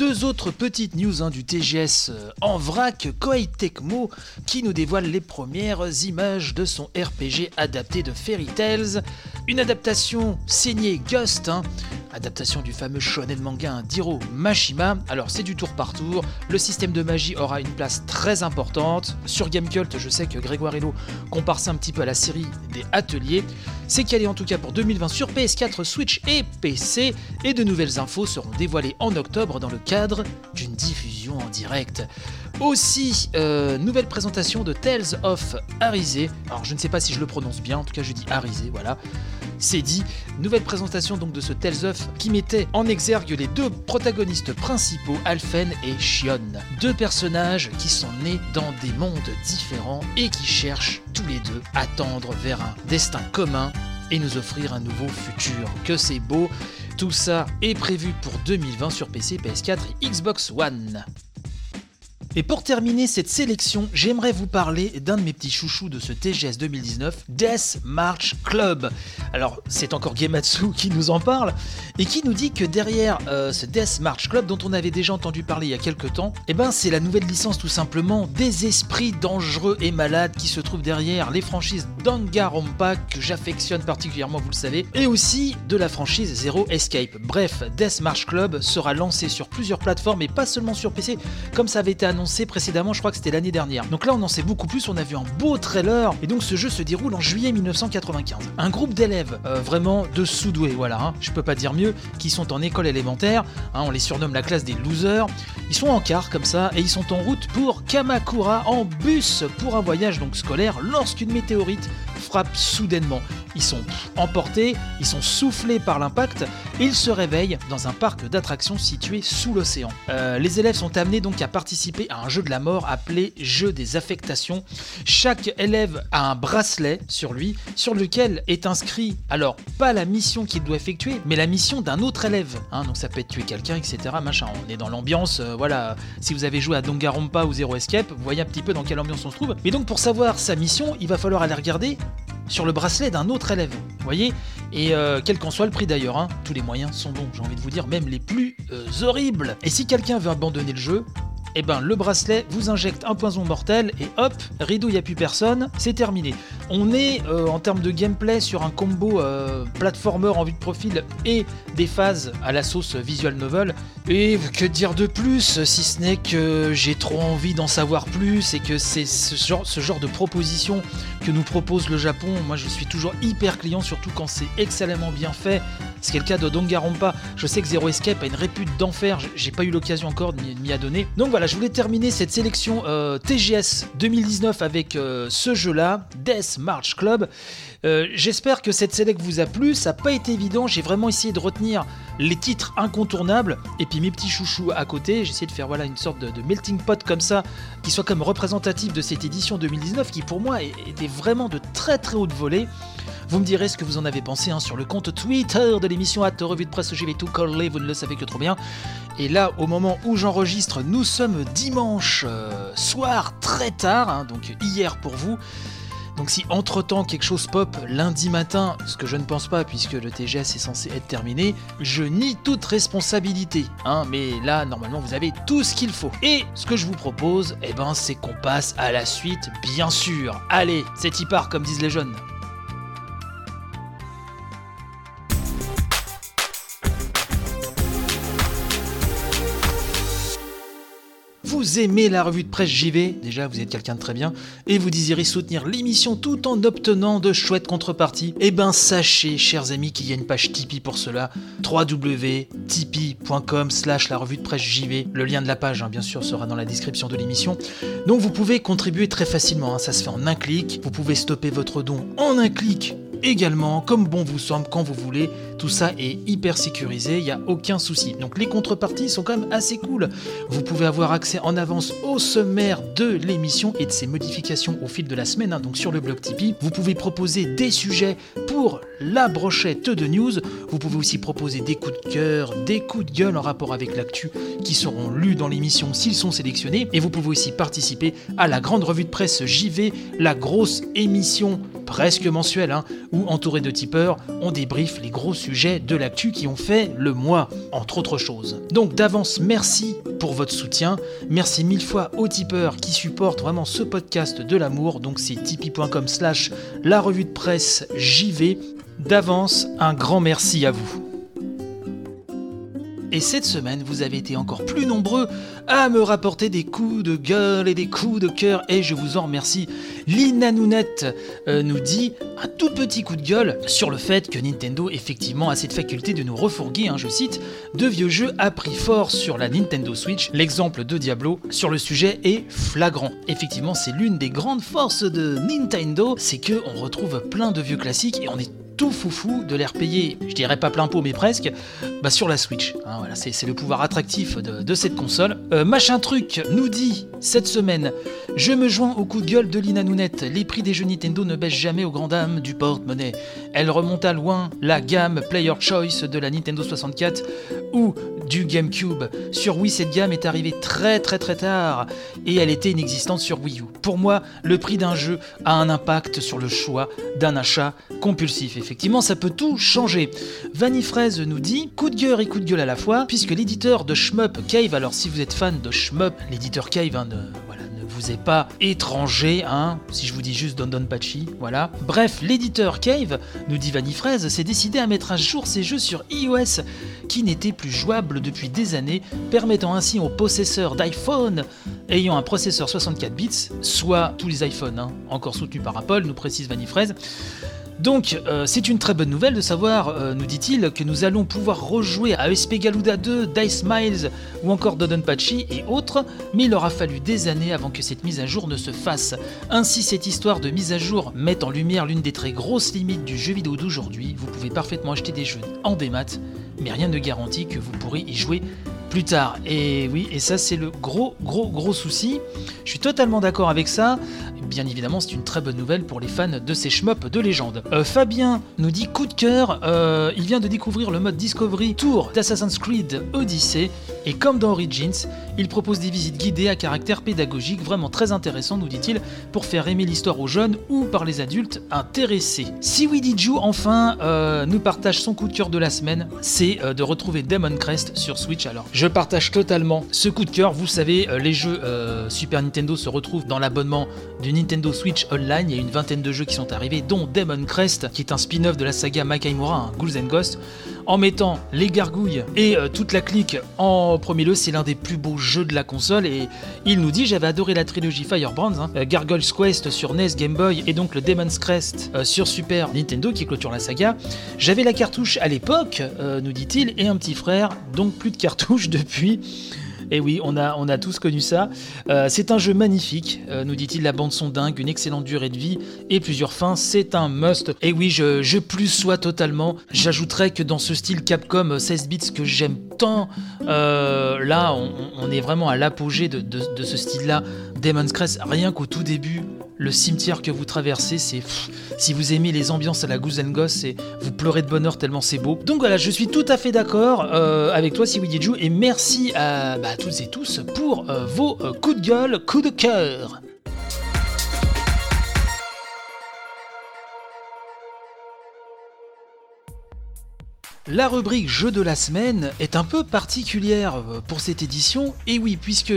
Deux autres petites news hein, du TGS euh, en vrac, Koei Tecmo qui nous dévoile les premières images de son RPG adapté de Fairy Tales, une adaptation signée Gust, hein, adaptation du fameux shonen manga d'Hiro Mashima. Alors c'est du tour par tour, le système de magie aura une place très importante. Sur Gamecult, je sais que Grégoire Hello compare ça un petit peu à la série des ateliers. C'est calé en tout cas pour 2020 sur PS4, Switch et PC, et de nouvelles infos seront dévoilées en octobre dans le cadre d'une diffusion en direct. Aussi, euh, nouvelle présentation de Tales of Arise. Alors je ne sais pas si je le prononce bien, en tout cas je dis Arise, voilà. C'est dit, nouvelle présentation donc de ce Tales of qui mettait en exergue les deux protagonistes principaux, Alphen et Shion. Deux personnages qui sont nés dans des mondes différents et qui cherchent tous les deux à tendre vers un destin commun et nous offrir un nouveau futur. Que c'est beau, tout ça est prévu pour 2020 sur PC, PS4 et Xbox One. Et pour terminer cette sélection, j'aimerais vous parler d'un de mes petits chouchous de ce TGS 2019, Death March Club. Alors, c'est encore Gematsu qui nous en parle, et qui nous dit que derrière euh, ce Death March Club, dont on avait déjà entendu parler il y a quelques temps, eh ben, c'est la nouvelle licence tout simplement des esprits dangereux et malades qui se trouvent derrière les franchises Danganronpa, que j'affectionne particulièrement, vous le savez, et aussi de la franchise Zero Escape. Bref, Death March Club sera lancé sur plusieurs plateformes, et pas seulement sur PC, comme ça avait été annoncé précédemment, je crois que c'était l'année dernière. Donc là, on en sait beaucoup plus, on a vu un beau trailer, et donc ce jeu se déroule en juillet 1995. Un groupe d'élèves, euh, vraiment de sous-doués, voilà, hein, je peux pas dire mieux, qui sont en école élémentaire, hein, on les surnomme la classe des losers, ils sont en car comme ça, et ils sont en route pour Kamakura en bus pour un voyage donc scolaire lorsqu'une météorite frappe soudainement. Ils sont emportés, ils sont soufflés par l'impact et ils se réveillent dans un parc d'attractions situé sous l'océan. Euh, les élèves sont amenés donc à participer à un jeu de la mort appelé jeu des affectations. Chaque élève a un bracelet sur lui sur lequel est inscrit alors pas la mission qu'il doit effectuer mais la mission d'un autre élève. Hein, donc ça peut être tuer quelqu'un etc. Machin. On est dans l'ambiance. Euh, voilà. Si vous avez joué à Danganronpa ou Zero Escape, vous voyez un petit peu dans quelle ambiance on se trouve. Mais donc pour savoir sa mission, il va falloir aller regarder sur le bracelet d'un autre élève. Vous voyez Et euh, quel qu'en soit le prix d'ailleurs, hein, tous les moyens sont bons, j'ai envie de vous dire, même les plus euh, horribles. Et si quelqu'un veut abandonner le jeu, eh ben le bracelet vous injecte un poison mortel et hop, rideau, il n'y a plus personne, c'est terminé. On est euh, en termes de gameplay sur un combo euh, platformer en vue de profil et des phases à la sauce visual novel. Et que dire de plus si ce n'est que j'ai trop envie d'en savoir plus et que c'est ce genre, de proposition que nous propose le Japon. Moi je suis toujours hyper client, surtout quand c'est excellemment bien fait. Ce qui est le cas de Danganronpa. Je sais que Zero Escape a une répute d'enfer, j'ai pas eu l'occasion encore de m'y adonner. Donc voilà, je voulais terminer cette sélection euh, TGS 2019 avec euh, ce jeu-là, Death March Club. Euh, j'espère que cette sélection vous a plu, ça n'a pas été évident, j'ai vraiment essayé de retenir les titres incontournables et puis mes petits chouchous à côté. J'ai essayé de faire voilà une sorte de, melting pot comme ça, qui soit comme représentatif de cette édition 2019 qui pour moi était vraiment de très très haute volée. Vous me direz ce que vous en avez pensé hein, sur le compte Twitter de l'émission at revue de presse vais tout coller, vous ne le savez que trop bien. Et là, au moment où j'enregistre, nous sommes dimanche euh, soir très tard, hein, donc hier pour vous. Donc si entre-temps quelque chose pop lundi matin, ce que je ne pense pas puisque le TGS est censé être terminé, je nie toute responsabilité. Hein, mais là, normalement, vous avez tout ce qu'il faut. Et ce que je vous propose, eh ben, c'est qu'on passe à la suite, bien sûr. Allez, c'est y part comme disent les jeunes. Vous aimez la revue de presse JV, déjà vous êtes quelqu'un de très bien, et vous désirez soutenir l'émission tout en obtenant de chouettes contreparties, eh ben sachez, chers amis, qu'il y a une page Tipeee pour cela, www.tipeee.com slash la revue de presse JV. Le lien de la page, hein, bien sûr, sera dans la description de l'émission. Donc vous pouvez contribuer très facilement, hein. ça se fait en un clic, vous pouvez stopper votre don en un clic également, comme bon vous semble, quand vous voulez. Tout ça est hyper sécurisé, il n'y a aucun souci. Donc les contreparties sont quand même assez cool. Vous pouvez avoir accès en avance au sommaire de l'émission et de ses modifications au fil de la semaine, hein, donc sur le blog Tipeee. Vous pouvez proposer des sujets pour la brochette de news. Vous pouvez aussi proposer des coups de cœur, des coups de gueule en rapport avec l'actu qui seront lus dans l'émission s'ils sont sélectionnés. Et vous pouvez aussi participer à la grande revue de presse JV, la grosse émission presque mensuelle, hein, où entouré de tipeurs, on débriefe les gros sujets de l'actu qui ont fait le mois, entre autres choses. Donc d'avance, merci pour votre soutien. Merci mille fois aux tipeurs qui supportent vraiment ce podcast de l'amour. Donc c'est tipeee.com slash la revue de presse JV. D'avance, un grand merci à vous. Et cette semaine, vous avez été encore plus nombreux à me rapporter des coups de gueule et des coups de cœur, et je vous en remercie. Lina Nounette euh, nous dit un tout petit coup de gueule sur le fait que Nintendo effectivement a cette faculté de nous refourguer, hein, je cite, de vieux jeux à prix fort sur la Nintendo Switch. L'exemple de Diablo sur le sujet est flagrant. Effectivement, c'est l'une des grandes forces de Nintendo, c'est que on retrouve plein de vieux classiques et on est tout foufou de les repayer, je dirais pas plein pot mais presque, bah sur la Switch. Hein, voilà, c'est le pouvoir attractif de, cette console. Euh, machin truc nous dit cette semaine, je me joins au coup de gueule de Lina Nounette, les prix des jeux Nintendo ne baissent jamais aux grandes dames du porte-monnaie. Elle remonta loin la gamme Player Choice de la Nintendo 64 ou du GameCube. Sur Wii, cette gamme est arrivée très très très tard et elle était inexistante sur Wii U. Pour moi, le prix d'un jeu a un impact sur le choix d'un achat compulsif. Effectivement, ça peut tout changer. Vanifraise nous dit coup de gueule et coup de gueule à la fois, puisque l'éditeur de Shmup Cave, alors si vous êtes fan de Shmup, l'éditeur Cave, hein, voilà, vous est pas étranger, hein, si je vous dis juste Don Don voilà. Bref, l'éditeur Cave, nous dit Vanifraise, s'est décidé à mettre à jour ses jeux sur iOS, qui n'étaient plus jouables depuis des années, permettant ainsi aux possesseurs d'iPhone ayant un processeur 64 bits, soit tous les iPhones, hein, encore soutenus par Apple, nous précise Vanifraise, donc, euh, c'est une très bonne nouvelle de savoir, euh, nous dit-il, que nous allons pouvoir rejouer à ESP Galuda 2, Dice Miles ou encore Dodonpachi et autres, mais il aura fallu des années avant que cette mise à jour ne se fasse. Ainsi, cette histoire de mise à jour met en lumière l'une des très grosses limites du jeu vidéo d'aujourd'hui. Vous pouvez parfaitement acheter des jeux en démat, mais rien ne garantit que vous pourrez y jouer plus tard. Et oui, et ça c'est le gros, gros, gros souci. Je suis totalement d'accord avec ça. Bien évidemment, c'est une très bonne nouvelle pour les fans de ces shmups de légende. Euh, Fabien nous dit coup de cœur, euh, il vient de découvrir le mode Discovery Tour d'Assassin's Creed Odyssey, et comme dans Origins, il propose des visites guidées à caractère pédagogique vraiment très intéressant, nous dit-il, pour faire aimer l'histoire aux jeunes ou par les adultes intéressés. Si Widiju enfin euh, nous partage son coup de cœur de la semaine, c'est de retrouver Demon Crest sur Switch. Alors, je partage totalement ce coup de cœur. Vous savez, les jeux Super Nintendo se retrouvent dans l'abonnement du Nintendo Switch Online. Il y a une vingtaine de jeux qui sont arrivés, dont Demon Crest, qui est un spin-off de la saga Makaimura, un Ghouls and Ghosts. En mettant les gargouilles et euh, toute la clique en premier lieu, c'est l'un des plus beaux jeux de la console. Et il nous dit J'avais adoré la trilogie Firebrands, hein, euh, Gargoyle's Quest sur NES, Game Boy et donc le Demon's Crest euh, sur Super Nintendo qui clôture la saga. J'avais la cartouche à l'époque, nous dit-il, et un petit frère, donc plus de cartouches depuis. Et eh oui, on a, tous connu ça. Euh, c'est un jeu magnifique, euh, nous dit-il, la bande son dingue, une excellente durée de vie et plusieurs fins, c'est un must. Et eh oui, je, plus sois totalement. J'ajouterais que dans ce style Capcom 16 bits que j'aime tant, euh, là, on, est vraiment à l'apogée de, de ce style-là. Demon's Crest, rien qu'au tout début, le cimetière que vous traversez, c'est si vous aimez les ambiances à la Goose Gosse, vous pleurez de bonheur tellement c'est beau. Donc voilà, je suis tout à fait d'accord euh, avec toi, Siwidiju, et merci à, bah, toutes et tous pour euh, vos euh, coups de gueule, coups de cœur. La rubrique jeu de la semaine est un peu particulière pour cette édition, et oui, puisque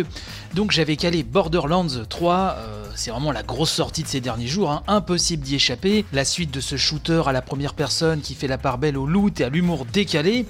donc j'avais calé Borderlands 3, euh, c'est vraiment la grosse sortie de ces derniers jours, hein. impossible d'y échapper. La suite de ce shooter à la première personne qui fait la part belle au loot et à l'humour décalé,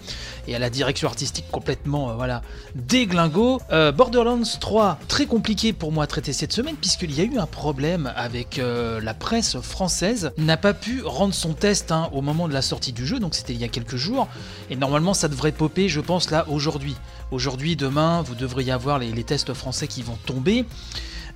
et à la direction artistique complètement euh, voilà déglingo. Euh, Borderlands 3, très compliqué pour moi à traiter cette semaine, puisqu'il y a eu un problème avec la presse française, n'a pas pu rendre son test hein, au moment de la sortie du jeu, donc c'était il y a quelques jours, et normalement ça devrait popper, je pense, là aujourd'hui. Aujourd'hui, demain, vous devriez avoir les, tests français qui vont tomber.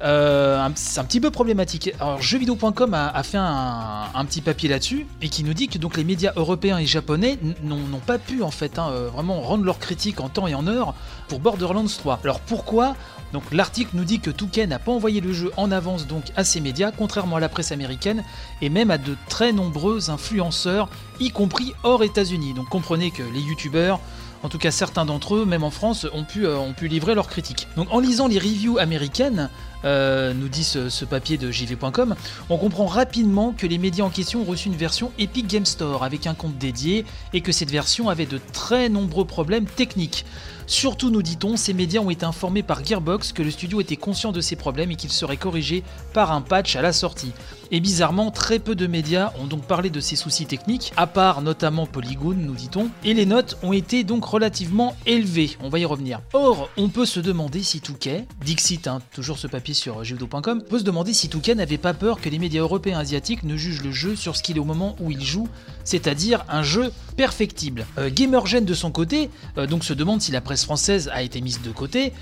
Euh, c'est un petit peu problématique. Alors jeuxvideo.com a, fait un, petit papier là-dessus et qui nous dit que donc les médias européens et japonais n'ont pas pu en fait hein, euh, vraiment rendre leur critique en temps et en heure pour Borderlands 3. Alors pourquoi? Donc l'article nous dit que Touquet n'a pas envoyé le jeu en avance donc à ces médias, contrairement à la presse américaine et même à de très nombreux influenceurs, y compris hors États-Unis. Donc comprenez que les youtubeurs, en tout cas certains d'entre eux, même en France, ont pu, euh, livrer leurs critiques. Donc en lisant les reviews américaines, euh, nous dit ce, papier de jv.com, on comprend rapidement que les médias en question ont reçu une version Epic Game Store avec un compte dédié et que cette version avait de très nombreux problèmes techniques. Surtout, nous dit-on, ces médias ont été informés par Gearbox que le studio était conscient de ces problèmes et qu'il serait corrigé par un patch à la sortie. Et bizarrement, très peu de médias ont donc parlé de ces soucis techniques, à part notamment Polygon, nous dit-on, et les notes ont été donc relativement élevées, on va y revenir. Or, on peut se demander si Touquet, Dixit, hein, toujours ce papier sur jeuxvideo.com, peut se demander si Touquet n'avait pas peur que les médias européens et asiatiques ne jugent le jeu sur ce qu'il est au moment où il joue, c'est-à-dire un jeu perfectible. Euh, Gamergen de son côté, euh, donc se demande si la presse française a été mise de côté.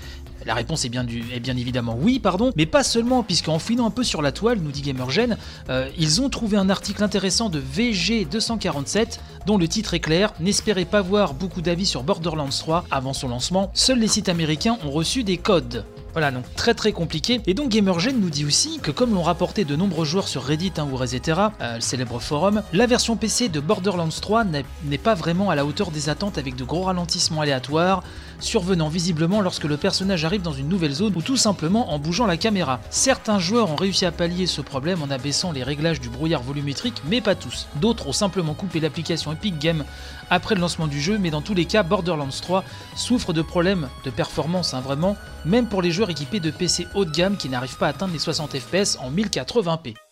La réponse est bien, du, est bien évidemment oui, pardon, mais pas seulement, puisqu'en fouinant un peu sur la toile, nous dit Gamergen, euh, ils ont trouvé un article intéressant de VG247 dont le titre est clair N'espérez pas voir beaucoup d'avis sur Borderlands 3 avant son lancement, seuls les sites américains ont reçu des codes. Voilà, donc très très compliqué. Et donc Gamergen nous dit aussi que comme l'ont rapporté de nombreux joueurs sur Reddit hein, ou Resetera, euh, le célèbre forum, la version PC de Borderlands 3 n'est pas vraiment à la hauteur des attentes avec de gros ralentissements aléatoires, survenant visiblement lorsque le personnage arrive dans une nouvelle zone ou tout simplement en bougeant la caméra. Certains joueurs ont réussi à pallier ce problème en abaissant les réglages du brouillard volumétrique, mais pas tous. D'autres ont simplement coupé l'application Epic Game après le lancement du jeu, mais dans tous les cas, Borderlands 3 souffre de problèmes de performance, hein, vraiment, même pour les joueurs équipés de PC haut de gamme qui n'arrivent pas à atteindre les 60 FPS en 1080p.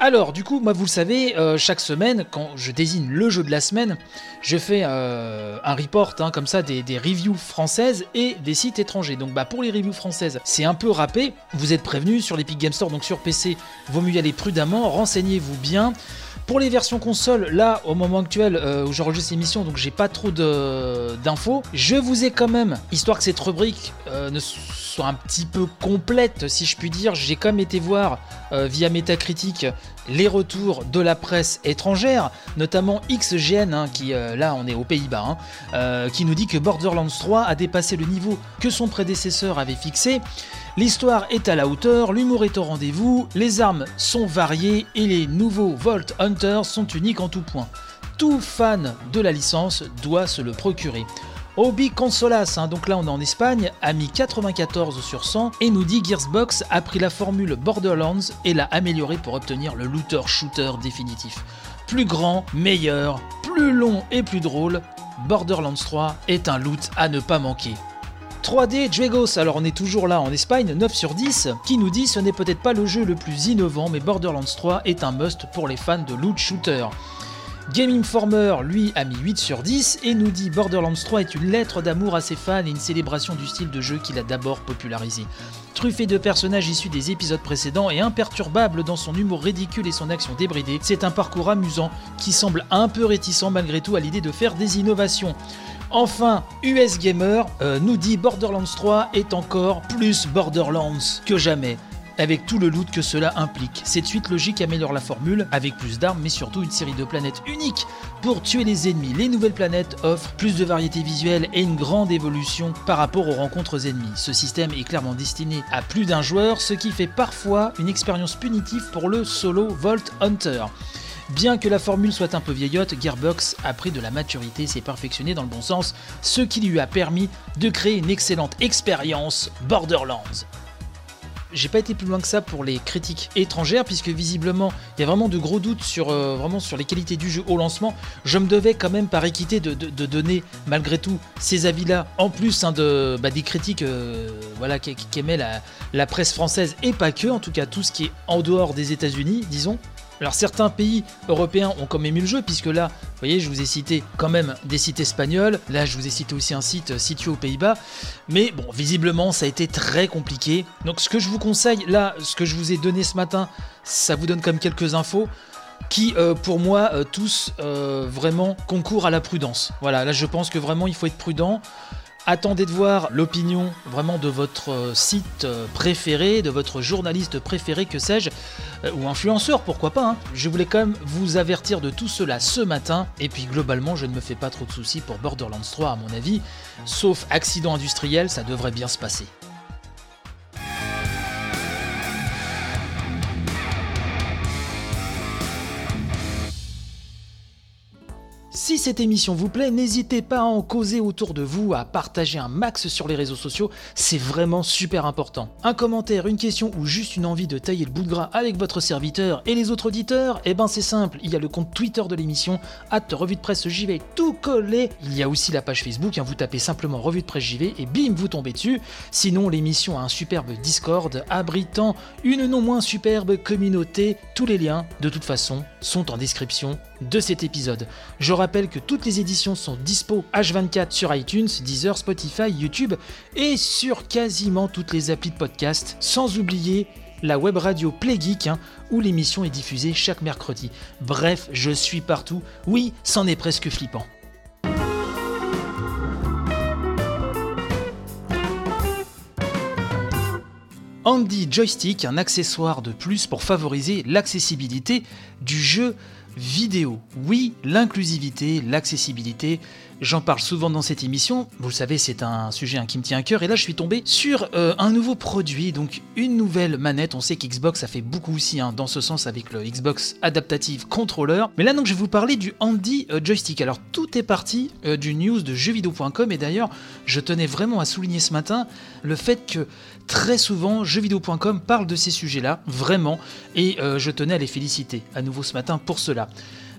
Alors, du coup, moi, vous le savez, euh, chaque semaine, quand je désigne le jeu de la semaine, je fais euh, un report, hein, comme ça, des, des, reviews françaises et des sites étrangers. Donc, bah, pour les reviews françaises, c'est un peu râpé. Vous êtes prévenus sur l'Epic Game Store, donc sur PC, vaut mieux y aller prudemment, renseignez-vous bien. Pour les versions console, là, au moment actuel euh, où j'enregistre l'émission, donc j'ai pas trop d'infos, je vous ai quand même, histoire que cette rubrique euh, ne soit un petit peu complète, si je puis dire, j'ai quand même été voir euh, via Metacritic les retours de la presse étrangère, notamment XGN, hein, qui là on est aux Pays-Bas, hein, qui nous dit que Borderlands 3 a dépassé le niveau que son prédécesseur avait fixé. L'histoire est à la hauteur, l'humour est au rendez-vous, les armes sont variées et les nouveaux Vault Hunters sont uniques en tout point. Tout fan de la licence doit se le procurer. Obi Consolas, hein, donc là on est en Espagne, a mis 94 sur 100 et nous dit Gearsbox a pris la formule Borderlands et l'a améliorée pour obtenir le looter-shooter définitif. Plus grand, meilleur, plus long et plus drôle, Borderlands 3 est un loot à ne pas manquer. 3D Dragos, alors on est toujours là en Espagne, 9 sur 10, qui nous dit ce n'est peut-être pas le jeu le plus innovant, mais Borderlands 3 est un must pour les fans de loot shooter. Game Informer, lui, a mis 8 sur 10 et nous dit Borderlands 3 est une lettre d'amour à ses fans et une célébration du style de jeu qu'il a d'abord popularisé. Truffé de personnages issus des épisodes précédents et imperturbable dans son humour ridicule et son action débridée, c'est un parcours amusant qui semble un peu réticent malgré tout à l'idée de faire des innovations. Enfin, US Gamer euh, nous dit Borderlands 3 est encore plus Borderlands que jamais avec tout le loot que cela implique. Cette suite logique améliore la formule, avec plus d'armes, mais surtout une série de planètes uniques pour tuer les ennemis. Les nouvelles planètes offrent plus de variété visuelle et une grande évolution par rapport aux rencontres ennemies. Ce système est clairement destiné à plus d'un joueur, ce qui fait parfois une expérience punitive pour le solo Vault Hunter. Bien que la formule soit un peu vieillotte, Gearbox a pris de la maturité s'est perfectionné dans le bon sens, ce qui lui a permis de créer une excellente expérience Borderlands. J'ai pas été plus loin que ça pour les critiques étrangères, puisque visiblement il y a vraiment de gros doutes sur, euh, les qualités du jeu au lancement. Je me devais quand même par équité de donner malgré tout ces avis-là, en plus hein, de, bah, des critiques euh, voilà, qu'aimait la, la presse française, et pas que, en tout cas tout ce qui est en dehors des États-Unis, disons. Alors certains pays européens ont quand même eu le jeu, puisque là, vous voyez, je vous ai cité quand même des sites espagnols, là je vous ai cité aussi un site situé aux Pays-Bas, mais bon, visiblement ça a été très compliqué. Donc ce que je vous conseille, là, ce que je vous ai donné ce matin, ça vous donne même quelques infos qui, euh, pour moi, euh, tous euh, vraiment concourent à la prudence. Voilà, là je pense que vraiment il faut être prudent Attendez de voir l'opinion vraiment de votre euh, site euh, préféré, de votre journaliste préféré, que sais-je, euh, ou influenceur, pourquoi pas. Hein. Je voulais quand même vous avertir de tout cela ce matin, et puis globalement, je ne me fais pas trop de soucis pour Borderlands 3 à mon avis, sauf accident industriel, ça devrait bien se passer. Si cette émission vous plaît, n'hésitez pas à en causer autour de vous, à partager un max sur les réseaux sociaux, c'est vraiment super important. Un commentaire, une question ou juste une envie de tailler le bout de gras avec votre serviteur et les autres auditeurs, eh ben c'est simple, il y a le compte Twitter de l'émission, hâte revue de presse JV tout collé. Il y a aussi la page Facebook, hein, vous tapez simplement revue de presse JV et bim, vous tombez dessus. Sinon, l'émission a un superbe Discord abritant une non moins superbe communauté. Tous les liens, de toute façon, sont en description de cet épisode. Je rappelle que toutes les éditions sont dispo H24 sur iTunes, Deezer, Spotify, YouTube et sur quasiment toutes les applis de podcast, sans oublier la web radio Play Geek, hein, où l'émission est diffusée chaque mercredi. Bref, je suis partout. Oui, c'en est presque flippant. Andy Joystick, un accessoire de plus pour favoriser l'accessibilité du jeu vidéo. Oui, l'inclusivité, l'accessibilité, j'en parle souvent dans cette émission. Vous le savez, c'est un sujet qui me tient à cœur. Et là, je suis tombé sur euh, un nouveau produit, donc une nouvelle manette. On sait qu'Xbox a fait beaucoup aussi hein, dans ce sens avec le Xbox Adaptative Controller. Mais là, donc, je vais vous parler du Handy euh, Joystick. Alors, tout est parti euh, du news de jeuxvideo.com. Et d'ailleurs, je tenais vraiment à souligner ce matin le fait que très souvent, jeuxvideo.com parle de ces sujets-là, vraiment. Et je tenais à les féliciter à nouveau ce matin pour cela.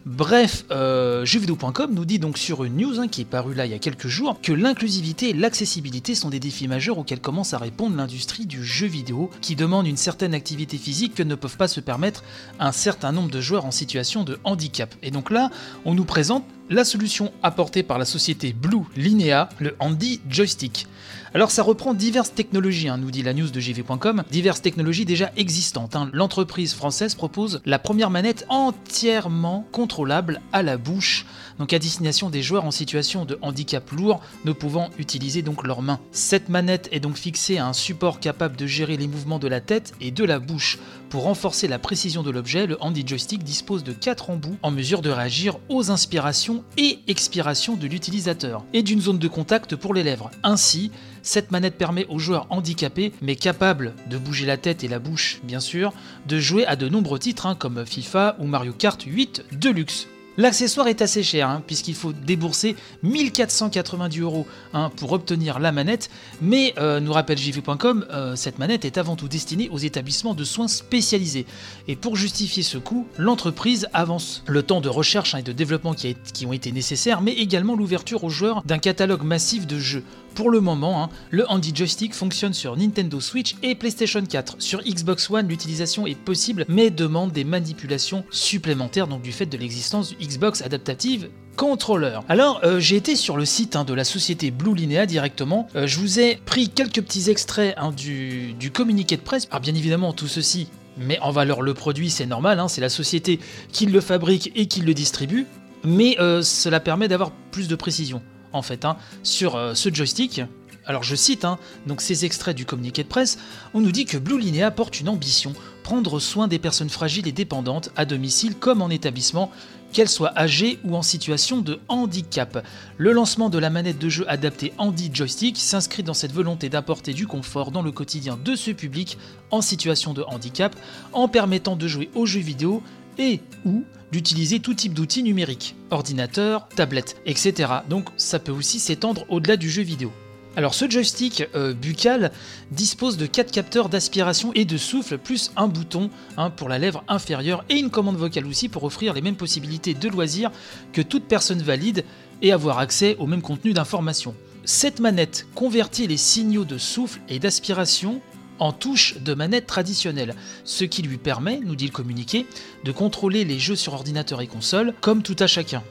Bref, euh, jeuxvideo.com nous dit donc sur une news hein, qui est parue là il y a quelques jours que l'inclusivité et l'accessibilité sont des défis majeurs auxquels commence à répondre l'industrie du jeu vidéo qui demande une certaine activité physique que ne peuvent pas se permettre un certain nombre de joueurs en situation de handicap. Et donc là, on nous présente la solution apportée par la société Blue Linea, le Handy Joystick. Alors ça reprend diverses technologies, hein, nous dit la news de jv.com, diverses technologies déjà existantes. Hein. L'entreprise française propose la première manette entièrement contrôlable à la bouche, donc à destination des joueurs en situation de handicap lourd ne pouvant utiliser donc leurs mains. Cette manette est donc fixée à un support capable de gérer les mouvements de la tête et de la bouche. Pour renforcer la précision de l'objet, le handy joystick dispose de 4 embouts en mesure de réagir aux inspirations et expirations de l'utilisateur, et d'une zone de contact pour les lèvres. Ainsi, cette manette permet aux joueurs handicapés, mais capables de bouger la tête et la bouche bien sûr, de jouer à de nombreux titres hein, comme FIFA ou Mario Kart 8 Deluxe. L'accessoire est assez cher, hein, puisqu'il faut débourser 1490 euros hein, pour obtenir la manette, mais euh, nous rappelle JV.com, euh, cette manette est avant tout destinée aux établissements de soins spécialisés. Et pour justifier ce coût, l'entreprise avance le temps de recherche hein, et de développement qui, ont été nécessaires, mais également l'ouverture aux joueurs d'un catalogue massif de jeux. Pour le moment, le handy joystick fonctionne sur Nintendo Switch et PlayStation 4. Sur Xbox One, l'utilisation est possible, mais demande des manipulations supplémentaires, donc du fait de l'existence du Xbox Adaptative Controller. Alors, euh, j'ai été sur le site hein, de la société Blue Linea directement. Euh, je vous ai pris quelques petits extraits hein, du, communiqué de presse. Alors, bien évidemment, tout ceci mais en valeur le produit, c'est normal, c'est la société qui le fabrique et qui le distribue, mais euh, cela permet d'avoir plus de précision en fait, hein, sur ce joystick. Alors je cite hein, donc ces extraits du communiqué de presse, on nous dit que Blue Linea porte une ambition, prendre soin des personnes fragiles et dépendantes à domicile comme en établissement, qu'elles soient âgées ou en situation de handicap. Le lancement de la manette de jeu adaptée Handy Joystick s'inscrit dans cette volonté d'apporter du confort dans le quotidien de ce public en situation de handicap en permettant de jouer aux jeux vidéo et ou d'utiliser tout type d'outils numériques, ordinateur, tablette, etc. Donc ça peut aussi s'étendre au-delà du jeu vidéo. Alors ce joystick euh, buccal dispose de 4 capteurs d'aspiration et de souffle plus un bouton hein, pour la lèvre inférieure et une commande vocale aussi pour offrir les mêmes possibilités de loisirs que toute personne valide et avoir accès au même contenu d'information. Cette manette convertit les signaux de souffle et d'aspiration en touche de manette traditionnelle, ce qui lui permet, nous dit le communiqué, de contrôler les jeux sur ordinateur et console comme tout à chacun.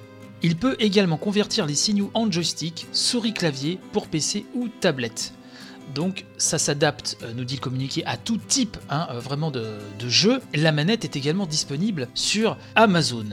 Il peut également convertir les signaux en joystick, souris-clavier pour PC ou tablette. Donc ça s'adapte, euh, nous dit le communiqué, à tout type hein, euh, vraiment de, jeu. La manette est également disponible sur Amazon.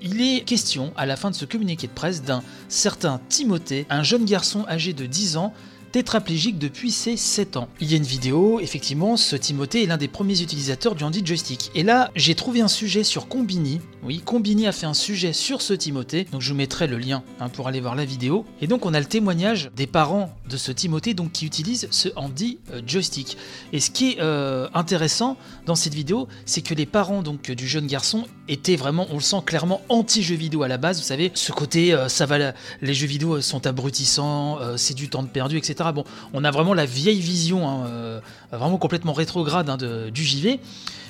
Il est question à la fin de ce communiqué de presse d'un certain Timothée, un jeune garçon âgé de 10 ans tétraplégique depuis ses 7 ans. Il y a une vidéo, effectivement, ce Timothée est l'un des premiers utilisateurs du handi joystick. Et là, j'ai trouvé un sujet sur Combini. Oui, Combini a fait un sujet sur ce Timothée, donc je vous mettrai le lien hein, pour aller voir la vidéo. Et donc on a le témoignage des parents de ce Timothée donc, qui utilisent ce handi euh, joystick. Et ce qui est euh, intéressant dans cette vidéo, c'est que les parents donc du jeune garçon étaient vraiment, on le sent clairement, anti-jeux vidéo à la base. Vous savez, ce côté, euh, ça va, les jeux vidéo sont abrutissants, c'est du temps de perdu, etc. Bon, on a vraiment la vieille vision, hein, vraiment complètement rétrograde hein, du JV.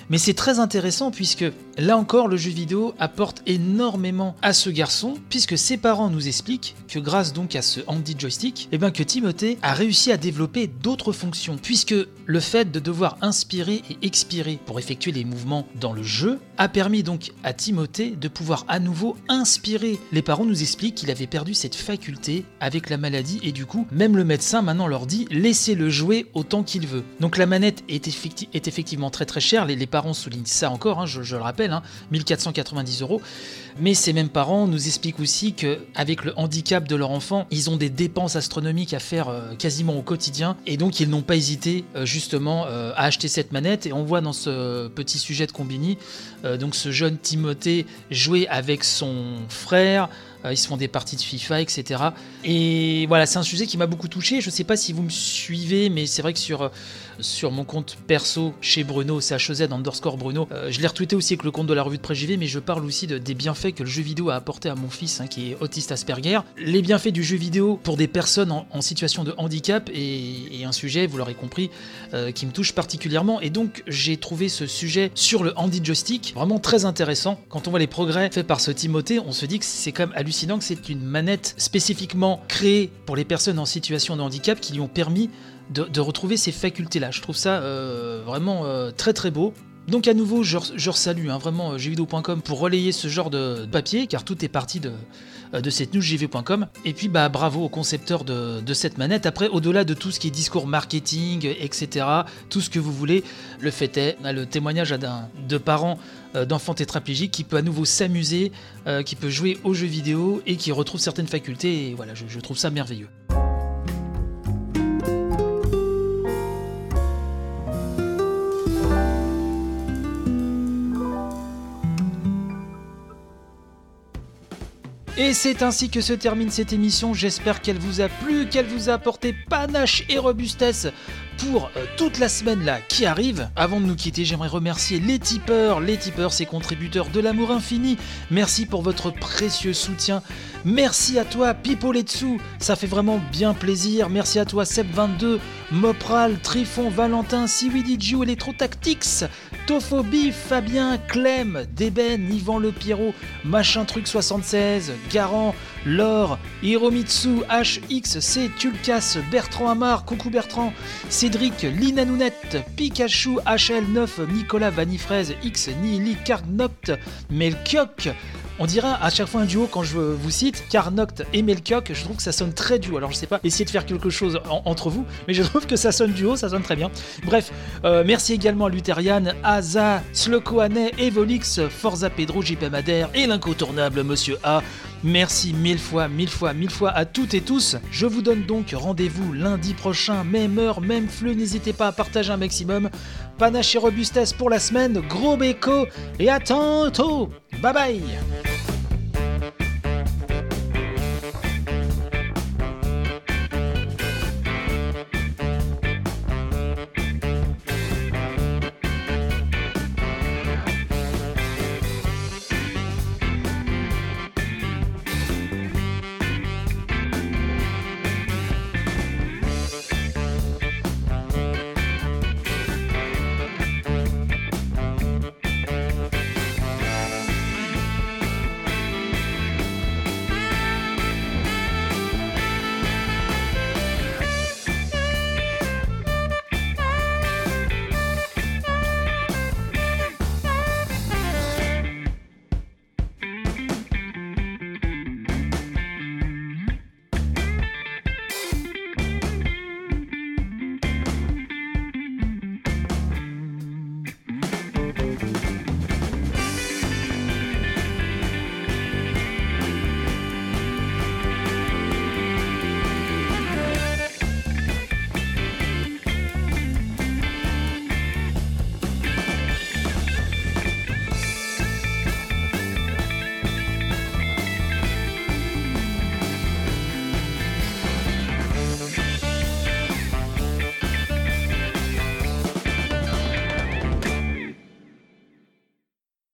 Mais c'est très intéressant puisque là encore le jeu vidéo apporte énormément à ce garçon puisque ses parents nous expliquent que grâce donc à ce handy joystick, eh bien que Timothée a réussi à développer d'autres fonctions puisque le fait de devoir inspirer et expirer pour effectuer les mouvements dans le jeu a permis donc à Timothée de pouvoir à nouveau inspirer. Les parents nous expliquent qu'il avait perdu cette faculté avec la maladie et du coup même le médecin maintenant leur dit laissez-le jouer autant qu'il veut. Donc la manette est, effectivement très très chère, parents soulignent ça encore, hein, je, le rappelle, 1490 hein, euros. Mais ces mêmes parents nous expliquent aussi qu'avec le handicap de leur enfant, ils ont des dépenses astronomiques à faire euh, quasiment au quotidien et donc ils n'ont pas hésité euh, justement euh, à acheter cette manette. Et on voit dans ce petit sujet de Combini, donc ce jeune Timothée jouer avec son frère, ils se font des parties de FIFA, etc. Et voilà, c'est un sujet qui m'a beaucoup touché. Je ne sais pas si vous me suivez, mais c'est vrai que sur, sur mon compte perso chez Bruno, CHZ underscore Bruno, je l'ai retweeté aussi avec le compte de la revue de presse JV, mais je parle aussi de, des bienfaits que le jeu vidéo a apporté à mon fils, hein, qui est autiste Asperger, les bienfaits du jeu vidéo pour des personnes en, situation de handicap est, un sujet, vous l'aurez compris, euh, qui me touche particulièrement. Et donc j'ai trouvé ce sujet sur le handi joystick vraiment très intéressant. Quand on voit les progrès faits par ce Timothée, on se dit que c'est quand même hallucinant que c'est une manette spécifiquement créée pour les personnes en situation de handicap qui lui ont permis de, retrouver ces facultés-là. Je trouve ça euh, vraiment euh, très très beau. Donc à nouveau, je, resalue hein, vraiment euh, jvideo.com pour relayer ce genre de papier, car tout est parti de, de cette news jv.com. Et puis bah bravo aux concepteurs de, cette manette. Après, au-delà de tout ce qui est discours marketing, etc., tout ce que vous voulez, le fait est, a le témoignage de parents d'enfants tétraplégiques qui peut à nouveau s'amuser, qui peut jouer aux jeux vidéo et qui retrouve certaines facultés. Et voilà, je trouve ça merveilleux. Et c'est ainsi que se termine cette émission. J'espère qu'elle vous a plu, qu'elle vous a apporté panache et robustesse pour euh, toute la semaine là qui arrive. Avant de nous quitter, j'aimerais remercier les tipeurs, les tipeurs, ces contributeurs de l'amour infini. Merci pour votre précieux soutien. Merci à toi Pipoletsu, ça fait vraiment bien plaisir. Merci à toi Seb22, Mopral, Trifon, Valentin, Siwidiju, Electrotactics, Tophobie, Fabien, Clem, Deben, Yvan Le Pierrot, Machin Truc 76, Garant, Laure, Hiromitsu, HXC, Tulkas, Bertrand Amar, coucou Bertrand, Cédric, Lina Nounette, Pikachu, HL9, Nicolas Vanifraise, X, Nili, Carnopt, Melkiok, on dira à chaque fois un duo quand je vous cite, Carnoct et Melkioc, je trouve que ça sonne très duo. Alors je sais pas, essayez de faire quelque chose entre vous, mais je trouve que ça sonne duo, ça sonne très bien. Bref, euh, merci également à Lutherian, Aza, Slokoane, Evolix, Forza Pedro, JP Madère et l'incontournable Monsieur A. Merci mille fois, mille fois, mille fois à toutes et tous. Je vous donne donc rendez-vous lundi prochain, même heure, même flux. N'hésitez pas à partager un maximum. Panache et robustesse pour la semaine. Gros béco et à tantôt. Bye bye.